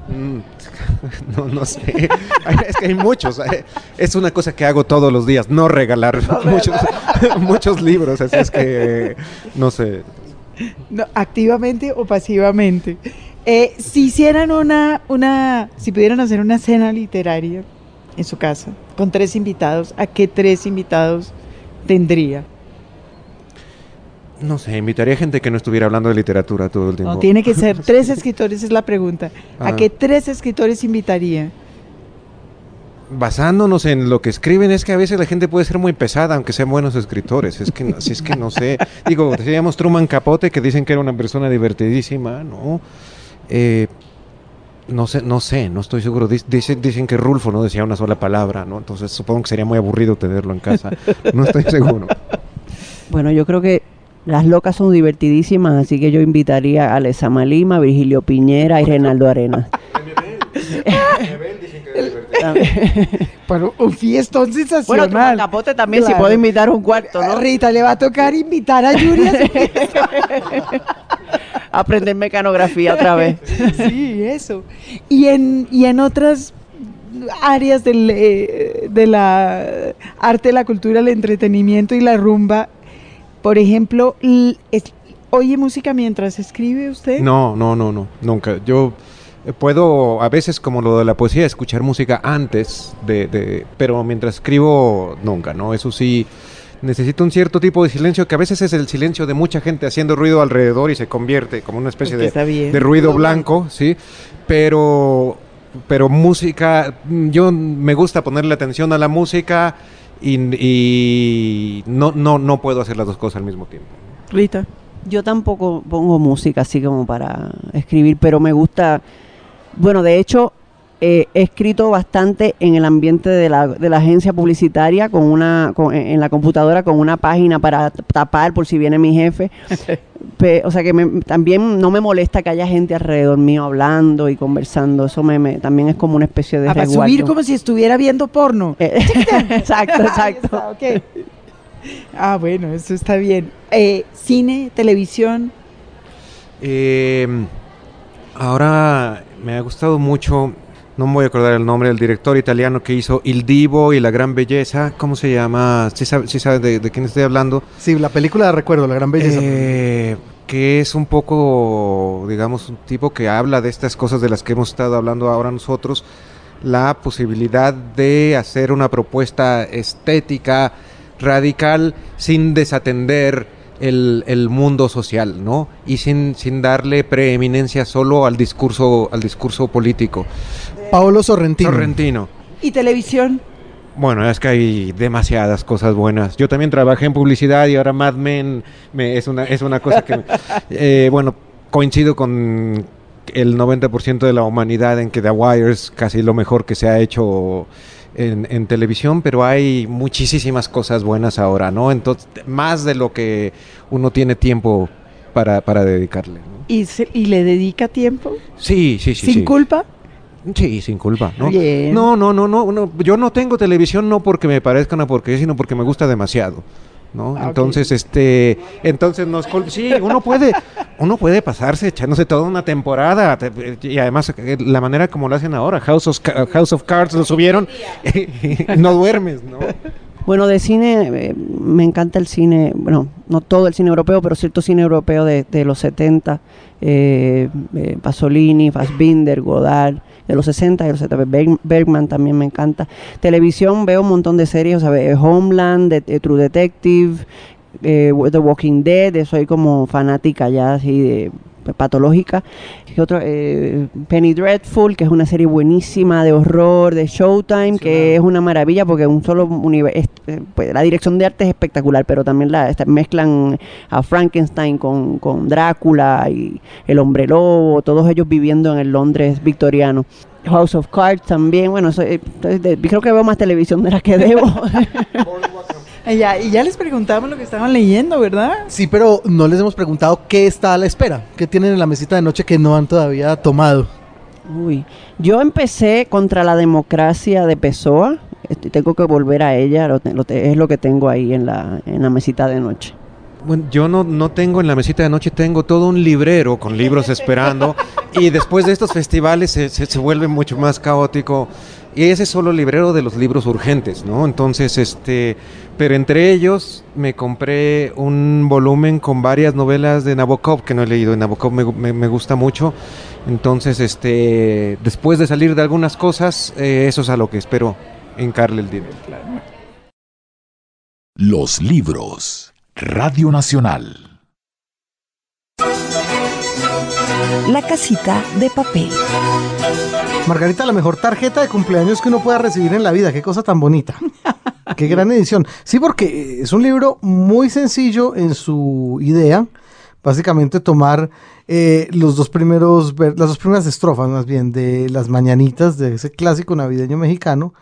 Mm, No, no sé. Es que hay muchos. eh. Es una cosa que hago todos los días, no regalar muchos, muchos libros. Así es que, no sé. No, activamente o pasivamente. Eh, si hicieran una, una, si pudieran hacer una cena literaria en su casa con tres invitados, ¿a qué tres invitados tendría? No sé, invitaría gente que no estuviera hablando de literatura todo el tiempo. No, tiene que ser tres escritores, es la pregunta. ¿A Ah. qué tres escritores invitaría? Basándonos en lo que escriben, es que a veces la gente puede ser muy pesada, aunque sean buenos escritores. Es que, no- si es que no sé. Digo, decíamos Truman Capote, que dicen que era una persona divertidísima, ¿no? Eh, no sé, no sé, no estoy seguro. Dic- Dicen, dicen que Rulfo no decía una sola palabra, ¿no? Entonces supongo que sería muy aburrido tenerlo en casa. No estoy seguro. Bueno, yo creo que las locas son divertidísimas, así que yo invitaría a Alessama Lima, Virgilio Piñera y Reinaldo Arena. Bueno, un fiestón bueno, sensacional. Truman Capote también, Claro. si puedo invitar un cuarto, ¿no? Rita, le va a tocar invitar a Yuri a su Aprender mecanografía otra vez. Sí, eso. Y en, y en otras áreas del, eh, de la arte, la cultura, el entretenimiento y la rumba, por ejemplo, ¿oye música mientras escribe usted? No, no, no, no, nunca. Yo eh, puedo, a veces como lo de la poesía, escuchar música antes de, de- pero mientras escribo, nunca, ¿no? Eso sí, necesito un cierto tipo de silencio que a veces es el silencio de mucha gente haciendo ruido alrededor y se convierte como una especie que de, de ruido blanco, ¿sí? Pero, pero música, yo me gusta ponerle atención a la música y, y no, no, no puedo hacer las dos cosas al mismo tiempo. Rita. Yo tampoco pongo música así como para escribir, pero me gusta. Bueno, de hecho, eh, he escrito bastante en el ambiente de la, de la agencia publicitaria, con una, con- en la computadora, con una página para tapar por si viene mi jefe. Pe- o sea que me- también no me molesta que haya gente alrededor mío hablando y conversando. Eso me, me- también es como una especie de Ah, para subir como si estuviera viendo porno. Eh, exacto, exacto. está. Ah, bueno, eso está bien. Eh, cine, televisión. Eh, ahora me ha gustado mucho, no me voy a acordar el nombre del director italiano que hizo Il Divo y la gran belleza. ¿Cómo se llama? ¿Sí sabe, sí sabe de, de quién estoy hablando? Sí, la película de recuerdo, La Gran Belleza. Eh, que es un poco, digamos, un tipo que habla de estas cosas de las que hemos estado hablando ahora nosotros, la posibilidad de hacer una propuesta estética radical sin desatender el, el mundo social, ¿no? Y sin, sin darle preeminencia solo al discurso, al discurso político. Paolo Sorrentino. Sorrentino. ¿Y televisión? Bueno, es que hay demasiadas cosas buenas. Yo también trabajé en publicidad y ahora Mad Men me- es, una, es una cosa que, eh, bueno, coincido con el 90% de la humanidad en que The Wire es casi lo mejor que se ha hecho en, en televisión, pero hay muchísimas cosas buenas ahora, ¿no? Entonces, más de lo que uno tiene tiempo para, para dedicarle. ¿no? ¿Y, se- y le dedica tiempo? Sí, sí, sí. ¿Sin sí. culpa? Sí, sin culpa, ¿no? Bien. No, no, no, no, no, Yo no tengo televisión no porque me parezca una porquería, sino porque me gusta demasiado. ¿no? Ah, entonces, este, entonces nos sí, uno puede, uno puede pasarse echándose toda una temporada te- y además eh, la manera como lo hacen ahora, House of, House of Cards lo subieron, y no duermes, ¿no? Bueno, de cine, eh, me encanta el cine, bueno, no todo el cine europeo, pero cierto cine europeo de, de los 70, eh, eh, Pasolini, Fassbinder, Godard, de los 60 y los 70, Berg- Bergman también me encanta. Televisión veo un montón de series, sea, ve- Homeland, de True Detective, eh, The Walking Dead, soy como fanática ya así de patológica. ¿Qué otro? Eh, Penny Dreadful, que es una serie buenísima de horror, de Showtime, que es una maravilla porque un solo universo, pues, la dirección de arte es espectacular, pero también la mezclan a Frankenstein con, con Drácula y el hombre lobo, todos ellos viviendo en el Londres victoriano. House of Cards también, bueno, eso, eh, de- creo que veo más televisión de la que debo. Y ya, y ya les preguntamos lo que estaban leyendo, ¿verdad? Sí, pero no les hemos preguntado qué está a la espera, qué tienen en la mesita de noche que no han todavía tomado. Uy, yo empecé contra la democracia de Pessoa. Este, tengo que volver a ella, lo lo es lo que tengo ahí en la, en la mesita de noche. Bueno, yo no, no tengo en la mesita de noche, tengo todo un librero con libros esperando y después de estos festivales se, se- se vuelve mucho más caótico y ese es solo el librero de los libros urgentes, ¿no? Entonces, este, pero entre ellos me compré un volumen con varias novelas de Nabokov que no he leído, Nabokov me, gu- me- me gusta mucho, entonces, este, después de salir de algunas cosas, eh, eso es a lo que espero encarle el dinero. Los libros. Radio Nacional. La casita de papel. Margarita, la mejor tarjeta de cumpleaños que uno pueda recibir en la vida. Qué cosa tan bonita. Qué gran edición. Sí, porque es un libro muy sencillo en su idea. Básicamente tomar eh, los dos primeros, las dos primeras estrofas más bien de las mañanitas de ese clásico navideño mexicano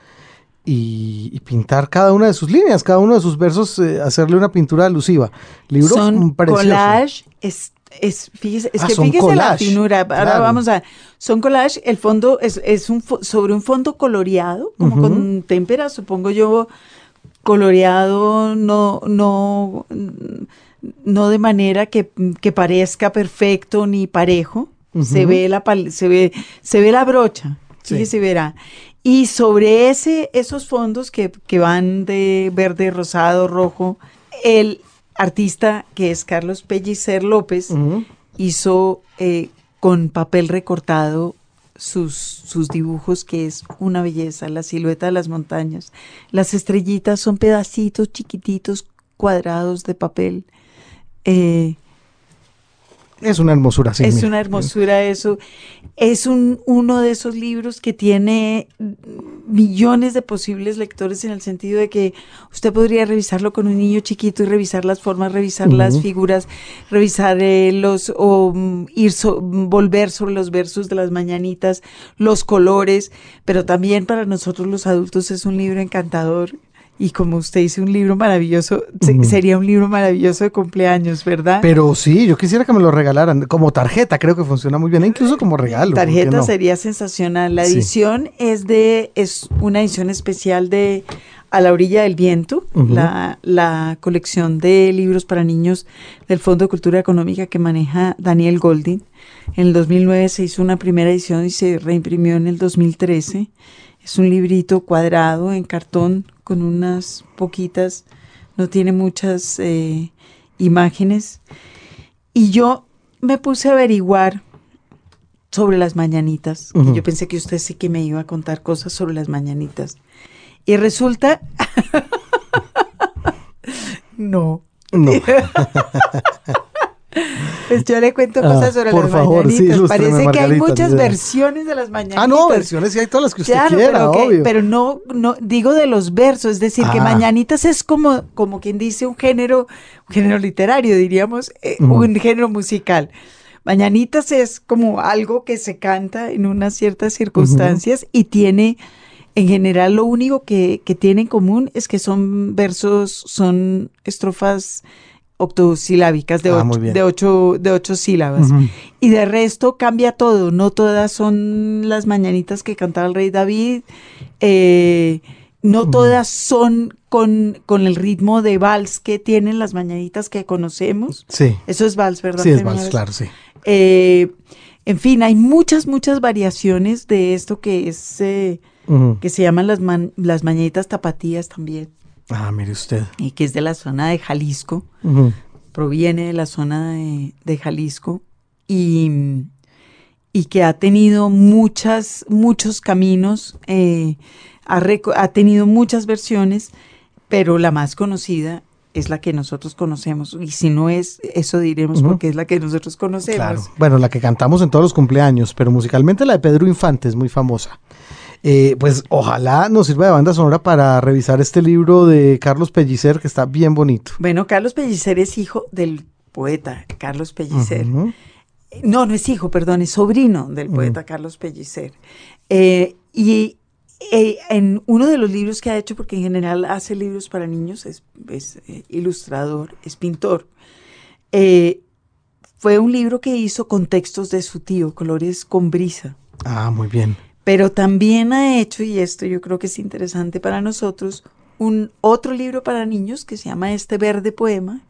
y, y pintar cada una de sus líneas, cada uno de sus versos, eh, hacerle una pintura alusiva. Libro Son precioso. collage, es, es, fíjese, es Ah, que fíjese la finura. Ahora claro. vamos a, son collage, el fondo es, es un sobre un fondo coloreado, como con témpera, supongo yo, coloreado, no, no, no de manera que, que parezca perfecto ni parejo. Se ve la se ve, se ve la brocha. Sí. Fíjese, verá. Y sobre ese, esos fondos que, que van de verde, rosado, rojo, el artista que es Carlos Pellicer López hizo eh, con papel recortado sus, sus dibujos, que es una belleza, la silueta de las montañas. Las estrellitas son pedacitos chiquititos, cuadrados de papel. Eh, Es una hermosura, sí. es mira. una hermosura eso. Es un, uno de esos libros que tiene millones de posibles lectores en el sentido de que usted podría revisarlo con un niño chiquito y revisar las formas, revisar las figuras, revisar eh, los o mm, ir so- volver sobre los versos de las mañanitas, los colores, pero también para nosotros los adultos es un libro encantador. Y como usted dice, un libro maravilloso, sería un libro maravilloso de cumpleaños, ¿verdad? Pero sí, yo quisiera que me lo regalaran como tarjeta, creo que funciona muy bien, e incluso como regalo. ¿por qué Tarjeta no? sería sensacional. La Sí. edición es de es una edición especial de A la orilla del viento, la, la colección de libros para niños del Fondo de Cultura Económica que maneja Daniel Goldin. En el 2009 se hizo una primera edición y se reimprimió en el 2013. Es un librito cuadrado en cartón con unas poquitas, no tiene muchas eh, imágenes. Y yo me puse a averiguar sobre las mañanitas. yo pensé que usted sí que me iba a contar cosas sobre las mañanitas. Y resulta... no. No. Pues yo le cuento Ah, cosas sobre por las favor, mañanitas. Parece que hay muchas versiones de las mañanitas. Ah, no, versiones sí hay todas las que usted Claro, quiera, pero, que- obvio. pero no, no, digo de los versos, es decir, que Ah. Mañanitas es como, como quien dice un género, un género literario, diríamos, eh, un género musical. Mañanitas es como algo que se canta en unas ciertas circunstancias y tiene, en general, lo único que, que tiene en común es que son versos, son estrofas octosilábicas de, Ah, ocho, de, ocho, de ocho sílabas. Y de resto cambia todo, no todas son las mañanitas que cantaba el rey David, eh, no todas son con, con el ritmo de vals que tienen las mañanitas que conocemos. Sí, Eso es vals, ¿verdad? sí es vals, claro, sí. Eh, en fin, hay muchas, muchas variaciones de esto que es eh, que se llaman las, man- las mañanitas tapatías también, Ah, mire usted. y que es de la zona de Jalisco proviene de la zona de, de Jalisco y, y que ha tenido muchas, muchos caminos, eh, ha, ha tenido muchas versiones, pero la más conocida es la que nosotros conocemos. Y si no es, eso diremos porque es la que nosotros conocemos. Claro. Bueno, la que cantamos en todos los cumpleaños, pero musicalmente la de Pedro Infante es muy famosa. Eh, pues ojalá nos sirva de banda sonora para revisar este libro de Carlos Pellicer, que está bien bonito. Bueno, Carlos Pellicer es hijo del poeta Carlos Pellicer. Ujú. No, no es hijo, perdón, es sobrino del poeta Carlos Pellicer. Eh, y eh, en uno de los libros que ha hecho, porque en general hace libros para niños, es, es, eh, ilustrador, es pintor, eh, fue un libro que hizo con textos de su tío, Colores con Brisa. Ah, muy bien. Pero también ha hecho, y esto yo creo que es interesante para nosotros, un otro libro para niños que se llama Este Verde Poema,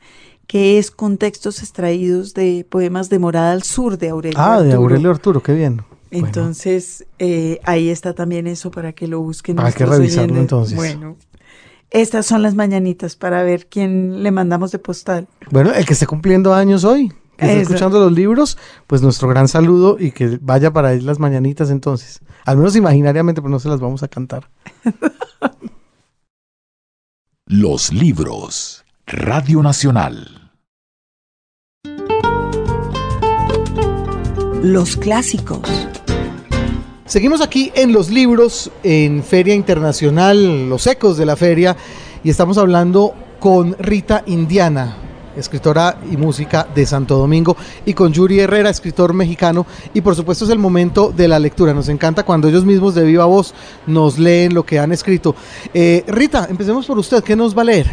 que es con textos extraídos de poemas de Morada al Sur de Aurelio. Ah, de Arturo. Aurelio Arturo, qué bien. Bueno, Entonces, eh, ahí está también eso para que lo busquen. Hay que nuestros revisarlo, oyentes. entonces. Bueno, estas son las mañanitas para ver quién le mandamos de postal. bueno, el que esté cumpliendo años hoy, que esté Eso. escuchando los libros, pues nuestro gran saludo y que vaya para él las mañanitas entonces. Al menos imaginariamente, pues no se las vamos a cantar. Los libros. Radio Nacional. Los clásicos. Seguimos aquí en los libros, en Feria Internacional, los ecos de la feria, y estamos hablando con Rita Indiana, escritora y música de Santo Domingo, y con Yuri Herrera, escritor mexicano, y por supuesto es el momento de la lectura. Nos encanta cuando ellos mismos de viva voz nos leen lo que han escrito. Eh, Rita, empecemos por usted, ¿qué nos va a leer?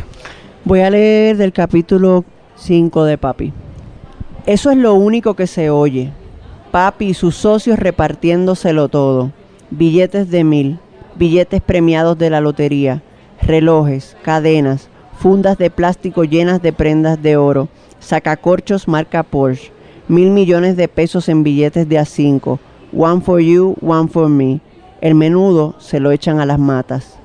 Voy a leer del capítulo 5 de Papi. Eso es lo único que se oye. Papi y sus socios repartiéndoselo todo. Billetes de mil, billetes premiados de la lotería, relojes, cadenas, fundas de plástico llenas de prendas de oro, sacacorchos marca Porsche, mil millones de pesos en billetes de a cinco. One for you, one for me. El menudo se lo echan a las matas.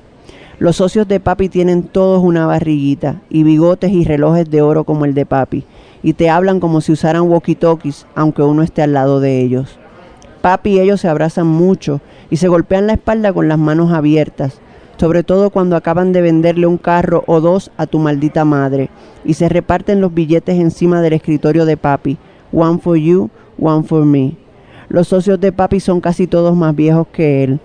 Los socios de papi tienen todos una barriguita y bigotes y relojes de oro como el de papi, y te hablan como si usaran walkie-talkies, aunque uno esté al lado de ellos. Papi y ellos se abrazan mucho y se golpean la espalda con las manos abiertas, sobre todo cuando acaban de venderle un carro o dos a tu maldita madre, y se reparten los billetes encima del escritorio de papi, One for you, one for me. Los socios de papi son casi todos más viejos que él,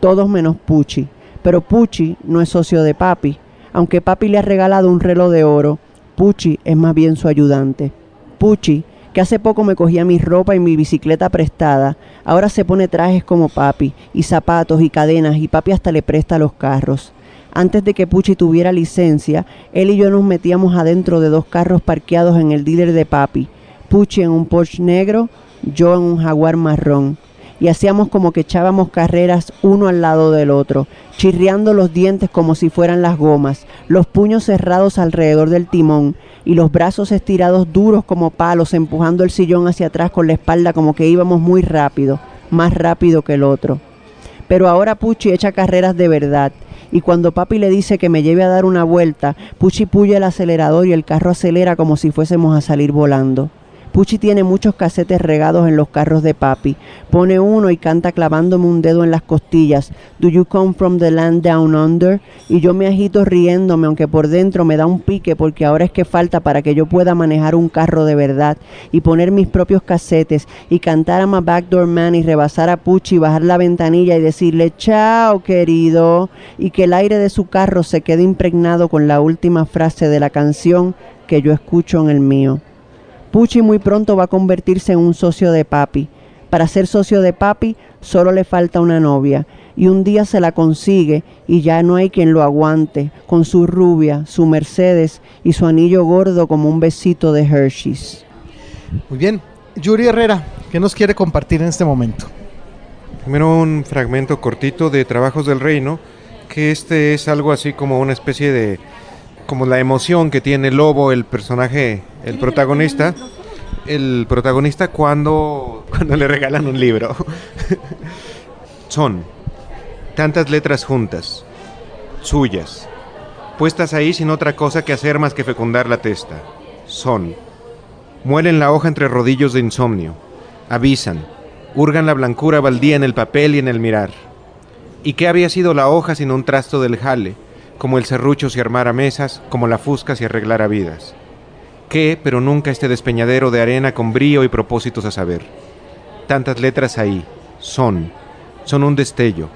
todos menos Pucci. Pero Pucci no es socio de papi, aunque papi le ha regalado un reloj de oro. Pucci es más bien su ayudante. Pucci, que hace poco me cogía mi ropa y mi bicicleta prestada, ahora se pone trajes como papi, y zapatos y cadenas, y papi hasta le presta los carros. Antes de que Pucci tuviera licencia, él y yo nos metíamos adentro de dos carros parqueados en el dealer de papi. Pucci en un Porsche negro, yo en un jaguar marrón. Y hacíamos como que echábamos carreras uno al lado del otro, chirriando los dientes como si fueran las gomas, los puños cerrados alrededor del timón y los brazos estirados duros como palos, empujando el sillón hacia atrás con la espalda como que íbamos muy rápido, más rápido que el otro. Pero ahora Pucci echa carreras de verdad y cuando papi le dice que me lleve a dar una vuelta, Pucci puya el acelerador y el carro acelera como si fuésemos a salir volando. Pucci tiene muchos casetes regados en los carros de papi. Pone uno y canta clavándome un dedo en las costillas. Do you come from the land down under? Y yo me agito riéndome, aunque por dentro me da un pique porque ahora es que falta para que yo pueda manejar un carro de verdad y poner mis propios casetes y cantar a My Backdoor Man y rebasar a Pucci y bajar la ventanilla y decirle chao querido y que el aire de su carro se quede impregnado con la última frase de la canción que yo escucho en el mío. Pucci muy pronto va a convertirse en un socio de papi. Para ser socio de papi solo le falta una novia y un día se la consigue y ya no hay quien lo aguante, con su rubia, su Mercedes y su anillo gordo como un besito de Hershey's. Muy bien. Yuri Herrera, ¿qué nos quiere compartir en este momento? Primero un fragmento cortito de Trabajos del Reino, que este es algo así como una especie de como la emoción que tiene Lobo, el personaje, el protagonista, el protagonista cuando, cuando le regalan un libro. Son tantas letras juntas, suyas, puestas ahí sin otra cosa que hacer más que fecundar la testa. Son. Muelen la hoja entre rodillos de insomnio. Avisan. Hurgan la blancura baldía en el papel y en el mirar. ¿Y qué había sido la hoja sin un trasto del jale? Como el serrucho si armara mesas, como la fusca si arreglara vidas. ¿Qué, pero nunca este despeñadero de arena con brío y propósitos a saber? Tantas letras ahí, son, son un destello,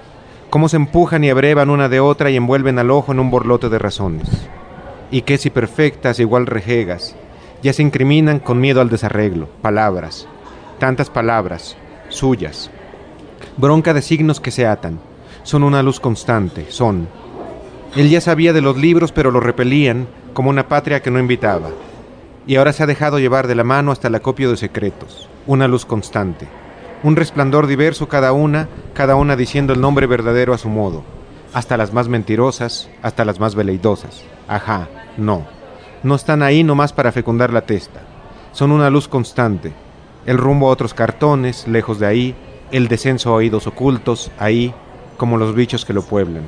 cómo se empujan y abrevan una de otra y envuelven al ojo en un borlote de razones. Y qué si perfectas igual rejegas, ya se incriminan con miedo al desarreglo, palabras, tantas palabras, suyas. Bronca de signos que se atan, son una luz constante, son, él ya sabía de los libros, pero lo repelían como una patria que no invitaba. Y ahora se ha dejado llevar de la mano hasta el acopio de secretos, una luz constante, un resplandor diverso cada una, cada una diciendo el nombre verdadero a su modo, hasta las más mentirosas, hasta las más veleidosas. Ajá, no. No están ahí nomás para fecundar la testa. Son una luz constante. El rumbo a otros cartones, lejos de ahí, el descenso a oídos ocultos, ahí, como los bichos que lo pueblan.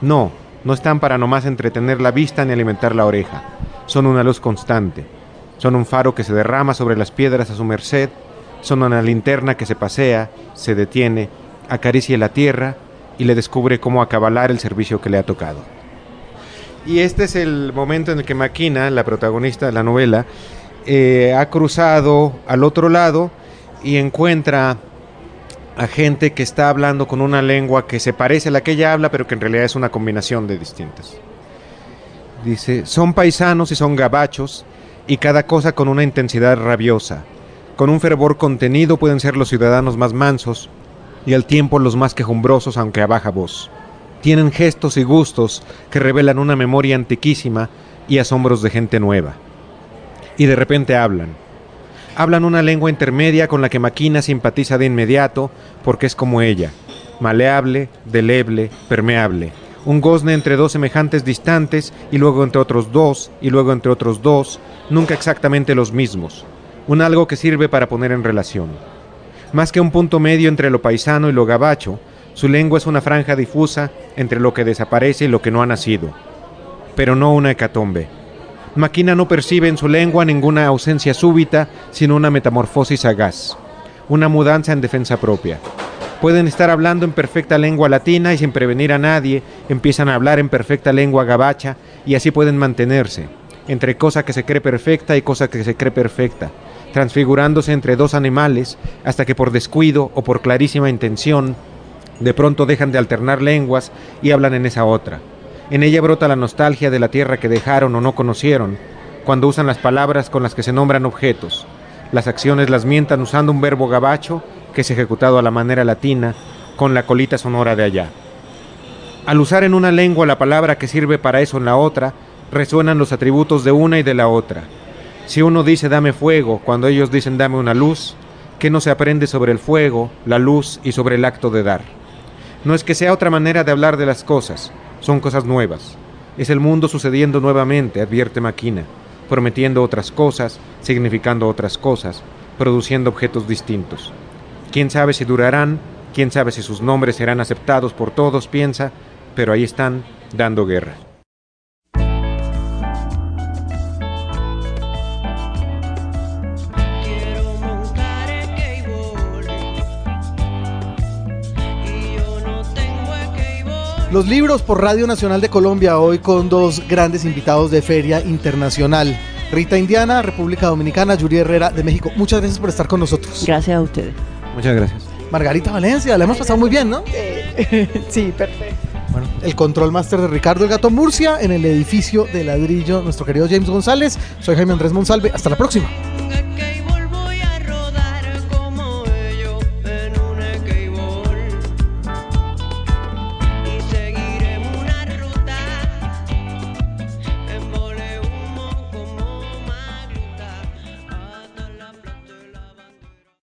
No, no están para nomás entretener la vista ni alimentar la oreja. Son una luz constante. Son un faro que se derrama sobre las piedras a su merced. Son una linterna que se pasea, se detiene, acaricia la tierra y le descubre cómo acabalar el servicio que le ha tocado. Y este es el momento en el que Maquina, la protagonista de la novela, eh, ha cruzado al otro lado y encuentra a gente que está hablando con una lengua que se parece a la que ella habla, pero que en realidad es una combinación de distintas. Dice, son paisanos y son gabachos, y cada cosa con una intensidad rabiosa. Con un fervor contenido pueden ser los ciudadanos más mansos, y al tiempo los más quejumbrosos, aunque a baja voz. Tienen gestos y gustos que revelan una memoria antiquísima y asombros de gente nueva. Y de repente hablan hablan una lengua intermedia con la que Maquina simpatiza de inmediato porque es como ella, maleable, deleble, permeable. Un gozne entre dos semejantes distantes y luego entre otros dos y luego entre otros dos, nunca exactamente los mismos. Un algo que sirve para poner en relación. Más que un punto medio entre lo paisano y lo gabacho, su lengua es una franja difusa entre lo que desaparece y lo que no ha nacido, pero no una hecatombe. Maquina no percibe en su lengua ninguna ausencia súbita, sino una metamorfosis sagaz, una mudanza en defensa propia. Pueden estar hablando en perfecta lengua latina y sin prevenir a nadie, empiezan a hablar en perfecta lengua gabacha y así pueden mantenerse, entre cosa que se cree perfecta y cosa que se cree perfecta, transfigurándose entre dos animales, hasta que por descuido o por clarísima intención, de pronto dejan de alternar lenguas y hablan en esa otra. En ella brota la nostalgia de la tierra que dejaron o no conocieron, cuando usan las palabras con las que se nombran objetos. Las acciones las mientan usando un verbo gabacho, que es ejecutado a la manera latina, con la colita sonora de allá. Al usar en una lengua la palabra que sirve para eso en la otra, resuenan los atributos de una y de la otra. Si uno dice dame fuego, cuando ellos dicen dame una luz, ¿qué no se aprende sobre el fuego, la luz y sobre el acto de dar? No es que sea otra manera de hablar de las cosas, son cosas nuevas. Es el mundo sucediendo nuevamente, advierte Maquina, prometiendo otras cosas, significando otras cosas, produciendo objetos distintos. ¿Quién sabe si durarán? ¿Quién sabe si sus nombres serán aceptados por todos? Piensa, pero ahí están, dando guerra. Los libros por Radio Nacional de Colombia, hoy con dos grandes invitados de Feria Internacional. Rita Indiana, República Dominicana, Yuri Herrera de México. Muchas gracias por estar con nosotros. Gracias a ustedes. Muchas gracias. Margarita Valencia, la hemos pasado muy bien, ¿no? Sí, perfecto. Bueno, el control máster de Ricardo El Gato Murcia en el edificio de ladrillo, nuestro querido James González. Soy Jaime Andrés Monsalve. Hasta la próxima.